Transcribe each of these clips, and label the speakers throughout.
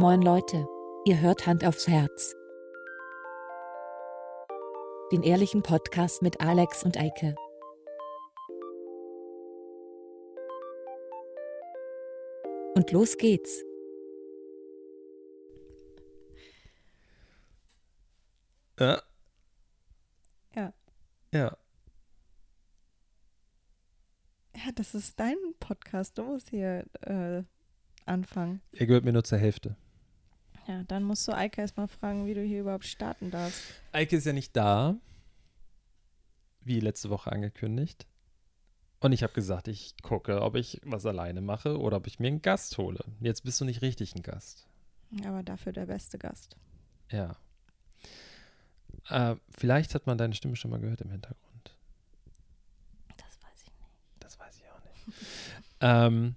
Speaker 1: Moin Leute, ihr hört Hand aufs Herz. Den ehrlichen Podcast mit Alex und Eike. Und los geht's.
Speaker 2: Ja.
Speaker 3: Ja.
Speaker 2: Ja.
Speaker 3: Ja, das ist dein Podcast. Du musst hier äh, anfangen.
Speaker 2: Er gehört mir nur zur Hälfte.
Speaker 3: Ja, dann musst du Eike erstmal fragen, wie du hier überhaupt starten darfst.
Speaker 2: Eike ist ja nicht da. Wie letzte Woche angekündigt. Und ich habe gesagt, ich gucke, ob ich was alleine mache oder ob ich mir einen Gast hole. Jetzt bist du nicht richtig ein Gast.
Speaker 3: Aber dafür der beste Gast.
Speaker 2: Ja. Äh, vielleicht hat man deine Stimme schon mal gehört im Hintergrund.
Speaker 3: Das weiß ich nicht.
Speaker 2: Das weiß ich auch nicht. ähm,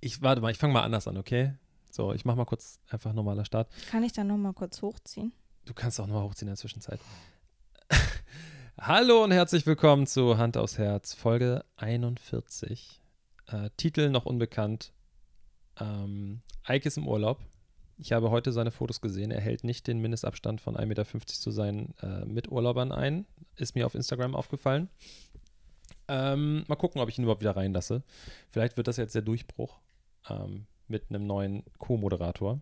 Speaker 2: ich warte mal, ich fange mal anders an, okay? So, ich mache mal kurz einfach normaler Start.
Speaker 3: Kann ich dann nochmal kurz hochziehen?
Speaker 2: Du kannst auch nochmal hochziehen in der Zwischenzeit. Hallo und herzlich willkommen zu Hand aufs Herz, Folge 41. Äh, Titel noch unbekannt. Ähm, Ike ist im Urlaub. Ich habe heute seine Fotos gesehen. Er hält nicht den Mindestabstand von 1,50 Meter zu seinen äh, Miturlaubern ein. Ist mir auf Instagram aufgefallen. Ähm, mal gucken, ob ich ihn überhaupt wieder reinlasse. Vielleicht wird das jetzt der Durchbruch ähm, mit einem neuen Co-Moderator.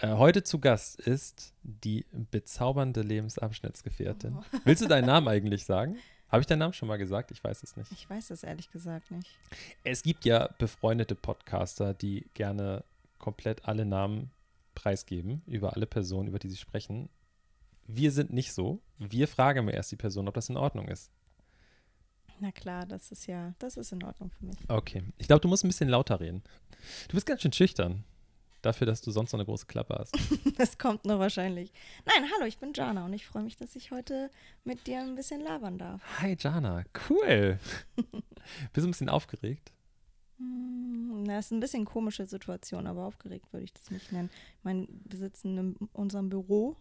Speaker 2: Äh, heute zu Gast ist die bezaubernde Lebensabschnittsgefährtin.
Speaker 3: Oh.
Speaker 2: Willst du deinen Namen eigentlich sagen? Habe ich deinen Namen schon mal gesagt? Ich weiß es nicht.
Speaker 3: Ich weiß es ehrlich gesagt nicht.
Speaker 2: Es gibt ja befreundete Podcaster, die gerne komplett alle Namen preisgeben über alle Personen, über die sie sprechen. Wir sind nicht so. Wir fragen immer erst die Person, ob das in Ordnung ist.
Speaker 3: Na klar, das ist ja, das ist in Ordnung für mich.
Speaker 2: Okay. Ich glaube, du musst ein bisschen lauter reden. Du bist ganz schön schüchtern. Dafür, dass du sonst so eine große Klappe hast.
Speaker 3: Das kommt noch wahrscheinlich. Nein, hallo, ich bin Jana und ich freue mich, dass ich heute mit dir ein bisschen labern darf.
Speaker 2: Hi, Jana. Cool. bist du ein bisschen aufgeregt?
Speaker 3: Hm, Na, ist ein bisschen komische Situation, aber aufgeregt würde ich das nicht nennen. Ich meine, wir sitzen in unserem Büro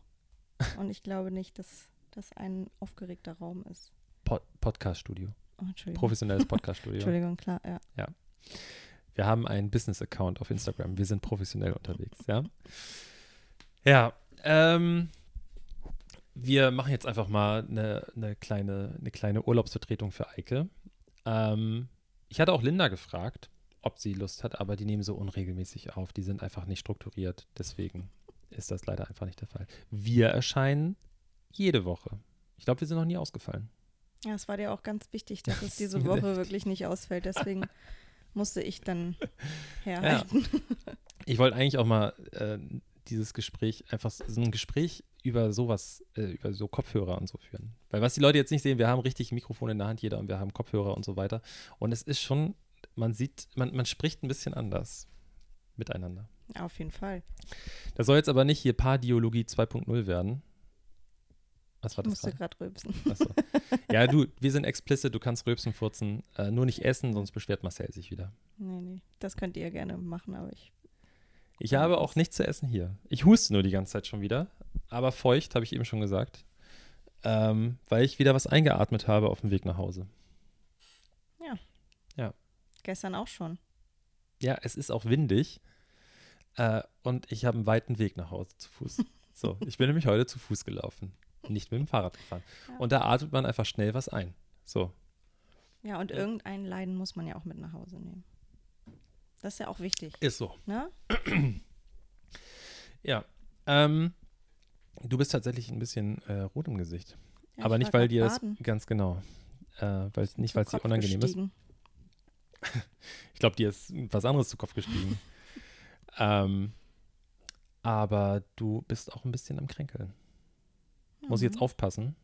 Speaker 3: und ich glaube nicht, dass das ein aufgeregter Raum ist.
Speaker 2: Pod Podcast-Studio.
Speaker 3: Oh, Entschuldigung.
Speaker 2: Professionelles Podcast-Studio.
Speaker 3: Entschuldigung, klar, ja.
Speaker 2: Wir haben einen Business-Account auf Instagram. Wir sind professionell unterwegs, ja. Ja, ähm, wir machen jetzt einfach mal eine, eine, kleine, eine kleine Urlaubsvertretung für Eike. Ähm, ich hatte auch Linda gefragt, ob sie Lust hat, aber die nehmen so unregelmäßig auf. Die sind einfach nicht strukturiert. Deswegen ist das leider einfach nicht der Fall. Wir erscheinen jede Woche. Ich glaube, wir sind noch nie ausgefallen.
Speaker 3: Ja, es war dir auch ganz wichtig, dass es
Speaker 2: Das
Speaker 3: diese
Speaker 2: ist mir
Speaker 3: Woche wirklich nicht ausfällt. Deswegen musste ich dann herhalten.
Speaker 2: Ich wollte eigentlich auch mal äh, dieses Gespräch, einfach so ein Gespräch über sowas, äh, über so Kopfhörer und so führen. Weil was die Leute jetzt nicht sehen, wir haben richtig ein Mikrofon in der Hand, jeder, und wir haben Kopfhörer und so weiter. Und es ist schon, man sieht, man, man spricht ein bisschen anders miteinander.
Speaker 3: Auf jeden Fall.
Speaker 2: Das soll jetzt aber nicht hier Pardiologie 2.0 werden. Was war
Speaker 3: Ich
Speaker 2: das?
Speaker 3: musste
Speaker 2: gerade?
Speaker 3: rülpsen.
Speaker 2: Achso. Ja, du, wir sind explicit, du kannst rülpsen, furzen, äh, nur nicht essen, sonst beschwert Marcel sich wieder.
Speaker 3: Nee, nee. Das könnt ihr gerne machen, aber ich.
Speaker 2: Ich habe auch nichts zu essen hier. Ich huste nur die ganze Zeit schon wieder, aber feucht, habe ich eben schon gesagt, ähm, weil ich wieder was eingeatmet habe auf dem Weg nach Hause.
Speaker 3: Gestern auch schon.
Speaker 2: Ja, es ist auch windig äh, und ich habe einen weiten Weg nach Hause zu Fuß. So, ich bin nämlich heute zu Fuß gelaufen, nicht mit dem Fahrrad gefahren.
Speaker 3: Ja.
Speaker 2: Und da atmet man einfach schnell was ein. So,
Speaker 3: Ja, und
Speaker 2: Ja.
Speaker 3: irgendein Leiden muss man ja auch mit nach Hause nehmen. Das ist ja auch wichtig.
Speaker 2: ist so.
Speaker 3: Ne?
Speaker 2: Ja. Ähm, du bist tatsächlich ein bisschen äh, rot im Gesicht.
Speaker 3: Ja,
Speaker 2: aber
Speaker 3: ich
Speaker 2: nicht, weil dir das
Speaker 3: baden.
Speaker 2: ganz genau. Äh, weil's, nicht, weil es dir unangenehm
Speaker 3: gestiegen.
Speaker 2: ist. Ich glaube, dir ist was anderes zu Kopf gestiegen. ähm, aber du bist auch ein bisschen am Kränkeln. Muss ich jetzt
Speaker 3: Mhm.
Speaker 2: aufpassen?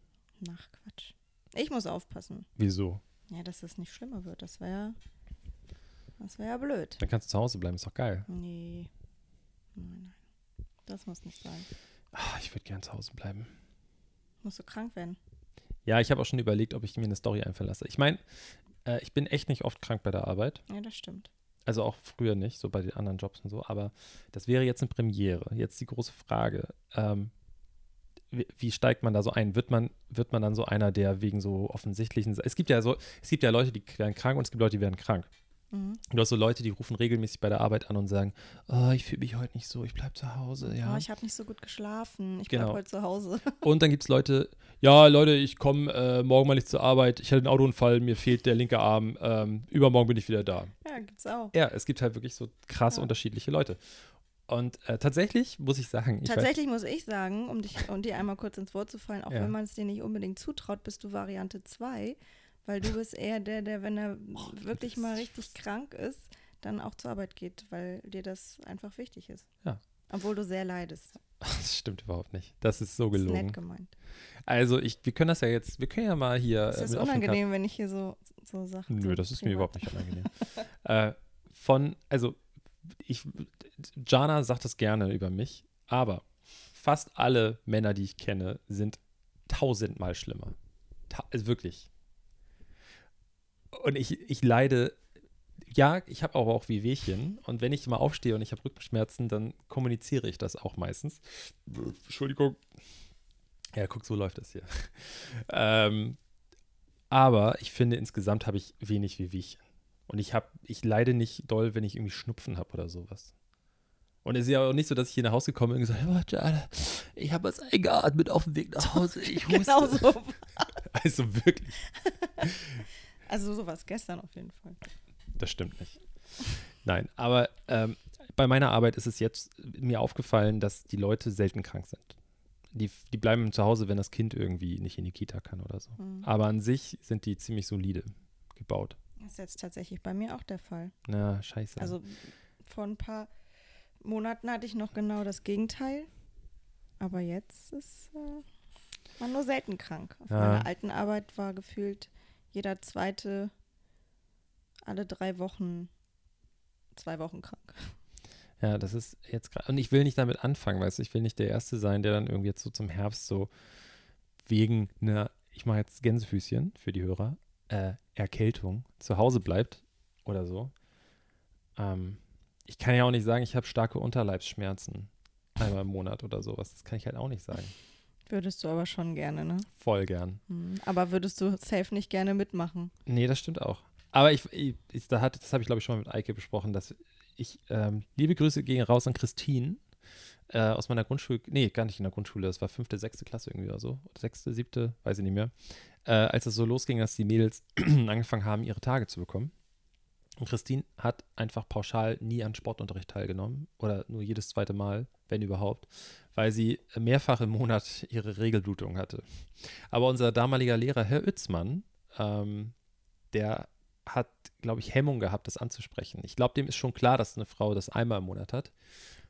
Speaker 3: Ach, Quatsch. Ich muss aufpassen.
Speaker 2: Wieso?
Speaker 3: Ja, dass es nicht schlimmer wird. Das wäre das wäre ja blöd.
Speaker 2: Dann kannst du zu Hause bleiben, ist doch geil.
Speaker 3: Nee. Nein, nein. Das muss nicht sein.
Speaker 2: Ah, ich würde gern zu Hause bleiben.
Speaker 3: Musst du krank werden.
Speaker 2: Ja, ich habe auch schon überlegt, ob ich mir eine Story einfallen lasse. Ich meine, äh, ich bin echt nicht oft krank bei der Arbeit.
Speaker 3: Ja, das stimmt.
Speaker 2: Also auch früher nicht, so bei den anderen Jobs und so. Aber das wäre jetzt eine Premiere. Jetzt die große Frage. Ähm, wie, steigt man da so ein? Wird man, wird man dann so einer, der wegen so offensichtlichen. Es gibt ja so, es gibt ja Leute, die werden krank und es gibt Leute, die werden krank.
Speaker 3: Mhm.
Speaker 2: Du hast so Leute, die rufen regelmäßig bei der Arbeit an und sagen, oh, ich fühle mich heute nicht so, ich bleibe zu Hause. Ja.
Speaker 3: Oh, ich habe nicht so gut geschlafen. Ich
Speaker 2: Genau.
Speaker 3: bleib heute zu Hause.
Speaker 2: Und dann gibt es Leute, ja, Leute, ich komme äh, morgen mal nicht zur Arbeit, ich hatte einen Autounfall, mir fehlt der linke Arm, ähm, übermorgen bin ich wieder da.
Speaker 3: ja, gibt's auch.
Speaker 2: Ja, es gibt halt wirklich so krass
Speaker 3: Ja.
Speaker 2: unterschiedliche Leute. Und äh, tatsächlich muss ich sagen, ich weiß,
Speaker 3: Tatsächlich muss ich sagen, um, dich, um dir einmal kurz ins Wort zu fallen, auch
Speaker 2: Ja.
Speaker 3: wenn man es dir nicht unbedingt zutraut, bist du Variante 2, weil du bist eher der, der, wenn er wirklich mal richtig krank ist, dann auch zur Arbeit geht, weil dir das einfach wichtig ist.
Speaker 2: Ja.
Speaker 3: Obwohl du sehr leidest.
Speaker 2: das stimmt überhaupt nicht. Das ist so
Speaker 3: Das ist
Speaker 2: gelogen.
Speaker 3: nett gemeint.
Speaker 2: Also ich, wir können das ja jetzt, wir können ja mal hier.
Speaker 3: Ist
Speaker 2: äh,
Speaker 3: das unangenehm, wenn ich hier so, so Sachen.
Speaker 2: Nö, das ist mir überhaupt nicht unangenehm. äh, von, also ich, Jana sagt das gerne über mich, aber fast alle Männer, die ich kenne, sind tausendmal schlimmer. Ta also wirklich. Und ich, ich leide, ja, ich habe aber auch Wehwehchen. Und wenn ich mal aufstehe und ich habe Rückenschmerzen, dann kommuniziere ich das auch meistens. Entschuldigung. Ja, guck, so läuft das hier. ähm, aber ich finde, insgesamt habe ich wenig Wehwehchen. Und ich habe, ich leide nicht doll, wenn ich irgendwie Schnupfen habe oder sowas. Und es ist ja auch nicht so, dass ich hier nach Hause komme und gesagt habe, ich habe was eingeatmet auf dem Weg nach Hause. Ich huste.
Speaker 3: Genau so.
Speaker 2: Also wirklich.
Speaker 3: Also sowas gestern auf jeden Fall.
Speaker 2: Das stimmt nicht. Nein, aber ähm, bei meiner Arbeit ist es jetzt mir aufgefallen, dass die Leute selten krank sind. Die, die bleiben zu Hause, wenn das Kind irgendwie nicht in die Kita kann oder so.
Speaker 3: Mhm.
Speaker 2: Aber an sich sind die ziemlich solide gebaut.
Speaker 3: Das ist jetzt tatsächlich bei mir auch der Fall.
Speaker 2: Na, scheiße.
Speaker 3: Also vor ein paar Monaten hatte ich noch genau das Gegenteil. Aber jetzt ist äh, man nur selten krank. Auf
Speaker 2: Ja.
Speaker 3: meiner alten Arbeit war gefühlt jeder zweite alle drei Wochen zwei Wochen krank.
Speaker 2: Ja, das ist jetzt gerade. Und ich will nicht damit anfangen, weißt du, ich will nicht der Erste sein, der dann irgendwie jetzt so zum Herbst so wegen einer, ich mache jetzt Gänsefüßchen für die Hörer, äh, Erkältung zu Hause bleibt oder so. Ähm, ich kann ja auch nicht sagen, ich habe starke Unterleibsschmerzen einmal im Monat oder sowas. Das kann ich halt auch nicht sagen.
Speaker 3: Würdest du aber schon gerne, ne?
Speaker 2: Voll gern.
Speaker 3: Hm. Aber würdest du safe nicht gerne mitmachen?
Speaker 2: Nee, das stimmt auch. Aber ich, ich, ich da hat, das habe ich glaube ich schon mal mit Eike besprochen, dass ich, ähm, liebe Grüße gehen raus an Christine äh, aus meiner Grundschule, nee, gar nicht in der Grundschule, das war fünfte, sechste Klasse irgendwie oder so, oder sechste, siebte, weiß ich nicht mehr, äh, als es so losging, dass die Mädels angefangen haben, ihre Tage zu bekommen. Und Christine hat einfach pauschal nie an Sportunterricht teilgenommen oder nur jedes zweite Mal, wenn überhaupt, weil sie mehrfach im Monat ihre Regelblutung hatte. Aber unser damaliger Lehrer, Herr Utzmann, ähm, der hat, glaube ich, Hemmung gehabt, das anzusprechen. Ich glaube, dem ist schon klar, dass eine Frau das einmal im Monat hat.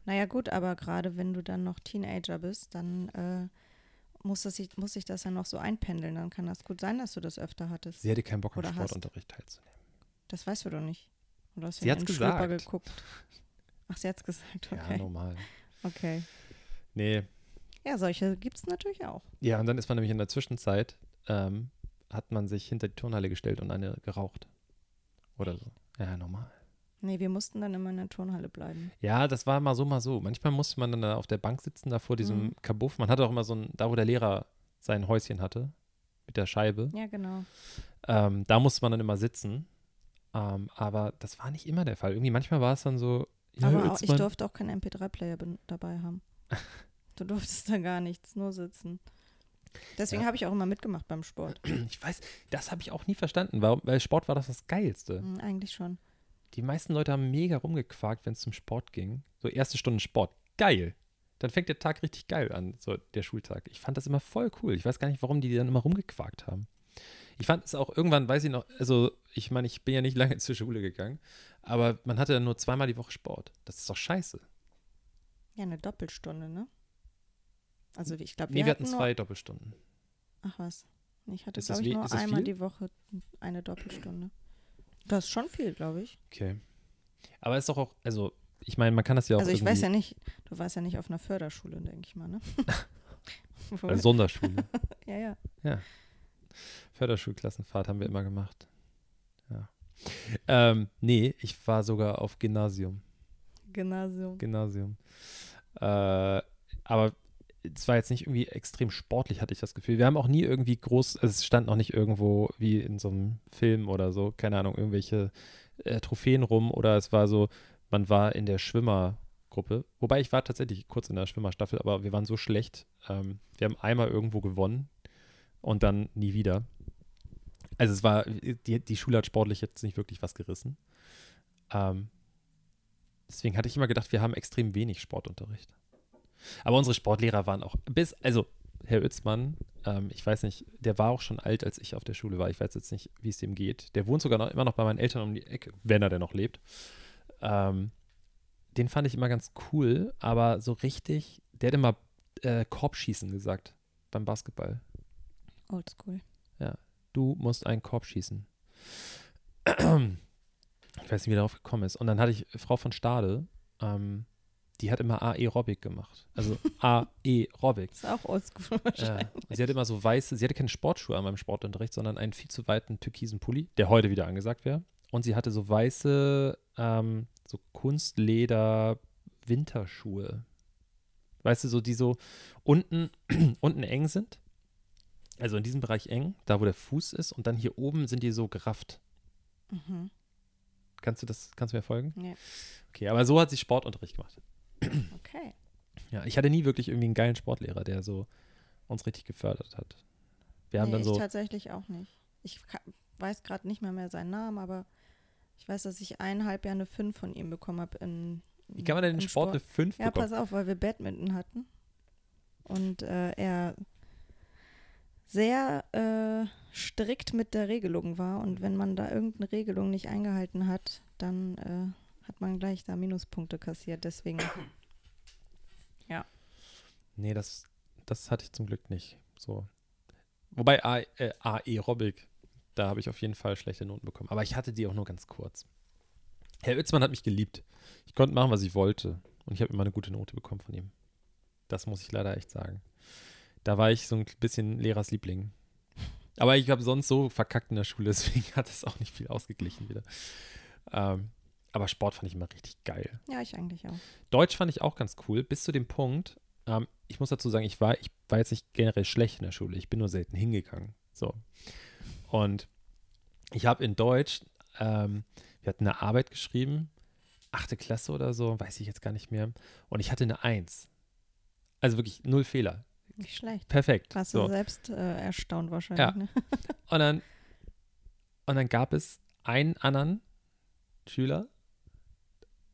Speaker 3: Naja, gut, aber gerade wenn du dann noch Teenager bist, dann äh, muss, das, muss sich das ja noch so einpendeln. Dann kann das gut sein, dass du das öfter hattest.
Speaker 2: Sie hatte keinen Bock, am
Speaker 3: Oder hast.
Speaker 2: Sportunterricht teilzunehmen.
Speaker 3: Das weißt du doch nicht. Oder hast du
Speaker 2: Sie
Speaker 3: den Schlüpper
Speaker 2: gesagt.
Speaker 3: geguckt? Ach, sie hat's gesagt,
Speaker 2: Ja,
Speaker 3: okay.
Speaker 2: normal.
Speaker 3: okay.
Speaker 2: Nee.
Speaker 3: Ja, solche gibt es natürlich auch.
Speaker 2: Ja, und dann ist man nämlich in der Zwischenzeit, ähm, hat man sich hinter die Turnhalle gestellt und eine geraucht. Oder so. Ja, normal.
Speaker 3: Nee, wir mussten dann immer in der Turnhalle bleiben.
Speaker 2: Ja, das war mal so, mal so. Manchmal musste man dann da auf der Bank sitzen, da vor diesem
Speaker 3: Mhm.
Speaker 2: Kabuff. Man hatte auch immer so ein, da wo der Lehrer sein Häuschen hatte, mit der Scheibe.
Speaker 3: Ja, genau.
Speaker 2: Ähm, da musste man dann immer sitzen. Ähm, aber das war nicht immer der Fall. Irgendwie manchmal war es dann so. ja,
Speaker 3: Aber auch, ich durfte auch keinen MP3-Player ben- dabei haben. Du durftest da gar nichts, nur sitzen. Deswegen
Speaker 2: Ja.
Speaker 3: habe ich auch immer mitgemacht beim Sport.
Speaker 2: Ich weiß, das habe ich auch nie verstanden. Warum, weil Sport war das das Geilste.
Speaker 3: Hm, eigentlich schon.
Speaker 2: Die meisten Leute haben mega rumgequakt, wenn es zum Sport ging. So erste Stunde Sport. Geil. Dann fängt der Tag richtig geil an, so der Schultag. Ich fand das immer voll cool. Ich weiß gar nicht, warum die dann immer rumgequakt haben. Ich fand es auch irgendwann, weiß ich noch, also ich meine, ich bin ja nicht lange zur Schule gegangen, aber man hatte dann nur zweimal die Woche Sport. Das ist doch scheiße.
Speaker 3: Ja, eine Doppelstunde, ne? Also ich glaube,
Speaker 2: Nee,
Speaker 3: wir,
Speaker 2: wir hatten
Speaker 3: hatten
Speaker 2: zwei
Speaker 3: Nur,
Speaker 2: Doppelstunden.
Speaker 3: ach was. Ich hatte, glaube ich, nur einmal
Speaker 2: viel?
Speaker 3: die Woche eine Doppelstunde. Das ist schon viel, glaube ich.
Speaker 2: Okay. Aber ist doch auch, also ich meine, man kann das ja auch
Speaker 3: also ich weiß ja nicht, du warst ja nicht auf einer Förderschule, denke ich mal, ne?
Speaker 2: Äh, Sonderschule.
Speaker 3: ja, ja.
Speaker 2: Förderschulklassenfahrt haben wir immer gemacht. Ja. Ähm, nee, ich war sogar auf Gymnasium.
Speaker 3: Gymnasium.
Speaker 2: Gymnasium. Äh, aber es war jetzt nicht irgendwie extrem sportlich, hatte ich das Gefühl. Wir haben auch nie irgendwie groß, also es stand noch nicht irgendwo wie in so einem Film oder so, keine Ahnung, irgendwelche äh, Trophäen rum oder es war so, man war in der Schwimmergruppe. Wobei ich war tatsächlich kurz in der Schwimmerstaffel, aber wir waren so schlecht. Ähm, wir haben einmal irgendwo gewonnen und dann nie wieder. Also es war, die, die Schule hat sportlich jetzt nicht wirklich was gerissen. Ähm, deswegen hatte ich immer gedacht, wir haben extrem wenig Sportunterricht. Aber unsere Sportlehrer waren auch bis, also Herr Utzmann, ähm, ich weiß nicht, der war auch schon alt, als ich auf der Schule war. Ich weiß jetzt nicht, wie es dem geht. Der wohnt sogar noch, immer noch bei meinen Eltern um die Ecke, wenn er denn noch lebt. Ähm, den fand ich immer ganz cool, aber so richtig, der hat immer äh, Korbschießen gesagt beim Basketball.
Speaker 3: Oldschool.
Speaker 2: Du musst einen Korb schießen. Ich weiß nicht, wie darauf gekommen ist. Und dann hatte ich Frau von Stade, ähm, die hat immer Aerobic gemacht. Also Aerobic.
Speaker 3: Ist auch oldschool
Speaker 2: Ja.
Speaker 3: wahrscheinlich.
Speaker 2: Sie hatte immer so weiße, sie hatte keine Sportschuhe an meinem Sportunterricht, sondern einen viel zu weiten türkisen Pulli, der heute wieder angesagt wäre. Und sie hatte so weiße, ähm, so Kunstleder-Winterschuhe. Weißt du, so die so unten, unten eng sind. Also in diesem Bereich eng, da wo der Fuß ist. Und dann hier oben sind die so gerafft.
Speaker 3: Mhm.
Speaker 2: Kannst du das, kannst du mir folgen?
Speaker 3: Nee.
Speaker 2: Okay, aber so hat sie Sportunterricht gemacht.
Speaker 3: Okay.
Speaker 2: Ja, ich hatte nie wirklich irgendwie einen geilen Sportlehrer, der so uns richtig gefördert hat. Wir haben
Speaker 3: nee,
Speaker 2: dann
Speaker 3: ich
Speaker 2: so,
Speaker 3: tatsächlich auch nicht. Ich weiß gerade nicht mehr mehr seinen Namen, aber ich weiß, dass ich eineinhalb Jahre eine 5 von ihm bekommen habe in
Speaker 2: wie kann man denn
Speaker 3: im
Speaker 2: Sport eine 5
Speaker 3: Ja,
Speaker 2: bekommen?
Speaker 3: pass auf, weil wir Badminton hatten und äh, er sehr äh, strikt mit der Regelung war und wenn man da irgendeine Regelung nicht eingehalten hat, dann äh, hat man gleich da Minuspunkte kassiert. Deswegen,
Speaker 2: Nee, das, das hatte ich zum Glück nicht. So. Wobei A, äh, Aerobic, da habe ich auf jeden Fall schlechte Noten bekommen. Aber ich hatte die auch nur ganz kurz. Herr Utzmann hat mich geliebt. Ich konnte machen, was ich wollte. Und ich habe immer eine gute Note bekommen von ihm. Das muss ich leider echt sagen. Da war ich so ein bisschen Lehrers Liebling. Aber ich habe sonst so verkackt in der Schule, deswegen hat es auch nicht viel ausgeglichen wieder. Ähm, aber Sport fand ich immer richtig geil.
Speaker 3: ja, ich eigentlich auch.
Speaker 2: Deutsch fand ich auch ganz cool, bis zu dem Punkt, ähm, ich muss dazu sagen, ich war, ich war jetzt nicht generell schlecht in der Schule, ich bin nur selten hingegangen. So. Und ich habe in Deutsch, ähm, wir hatten eine Arbeit geschrieben, achte Klasse oder so, weiß ich jetzt gar nicht mehr. Und ich hatte eine Eins. Also wirklich null Fehler.
Speaker 3: Nicht schlecht.
Speaker 2: Perfekt.
Speaker 3: Warst
Speaker 2: so.
Speaker 3: du selbst äh, erstaunt wahrscheinlich,
Speaker 2: Ja.
Speaker 3: ne?
Speaker 2: Und dann, und dann gab es einen anderen Schüler,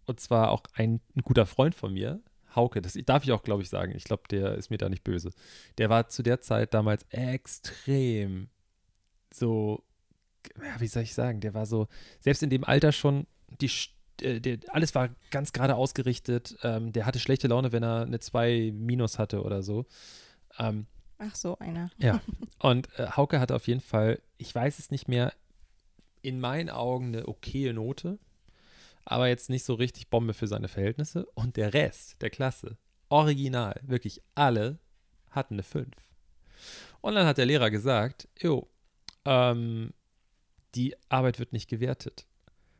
Speaker 2: und zwar auch ein, ein guter Freund von mir, Hauke, das darf ich auch, glaube ich, sagen. Ich glaube, der ist mir da nicht böse. Der war zu der Zeit damals extrem so, ja, wie soll ich sagen, der war so, selbst in dem Alter schon, die, äh, der, alles war ganz gerade ausgerichtet. Ähm, der hatte schlechte Laune, wenn er eine 2 minus hatte oder so. Ähm,
Speaker 3: Ach so, einer.
Speaker 2: ja. Und äh, Hauke hatte auf jeden Fall, ich weiß es nicht mehr, in meinen Augen eine okaye Note, aber jetzt nicht so richtig Bombe für seine Verhältnisse. Und der Rest der Klasse, original, wirklich alle, hatten eine 5. Und dann hat der Lehrer gesagt, jo, ähm, die Arbeit wird nicht gewertet.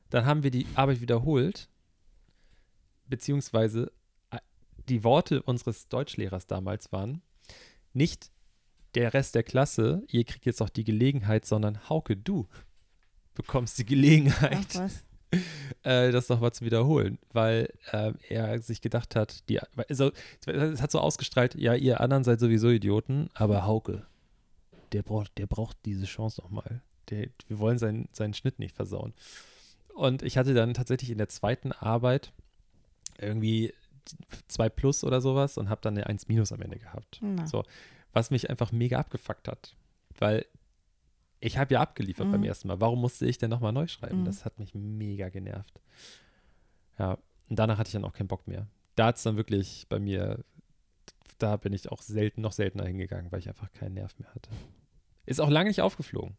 Speaker 2: Dann haben wir die Arbeit wiederholt, beziehungsweise äh, die Worte unseres Deutschlehrers damals waren, nicht der Rest der Klasse, ihr kriegt jetzt auch die Gelegenheit, sondern Hauke, du bekommst die
Speaker 3: Ach
Speaker 2: Gelegenheit,
Speaker 3: was.
Speaker 2: äh, das nochmal zu wiederholen, weil äh, er sich gedacht hat, die, also, es hat so ausgestrahlt, ja, ihr anderen seid sowieso Idioten, aber Hauke, der braucht, der braucht diese Chance nochmal. Der, wir wollen seinen, seinen Schnitt nicht versauen. Und ich hatte dann tatsächlich in der zweiten Arbeit irgendwie zwei Plus oder sowas und habe dann eine 1 Minus am Ende gehabt.
Speaker 3: Na.
Speaker 2: So, was mich einfach mega abgefuckt hat. Weil ich habe ja abgeliefert beim
Speaker 3: Mhm.
Speaker 2: ersten Mal. Warum musste ich denn nochmal neu schreiben?
Speaker 3: Mhm.
Speaker 2: Das hat mich mega genervt. Ja, und danach hatte ich dann auch keinen Bock mehr. Da hat es dann wirklich bei mir, da bin ich auch selten, noch seltener hingegangen, weil ich einfach keinen Nerv mehr hatte. Ist auch lange nicht aufgeflogen.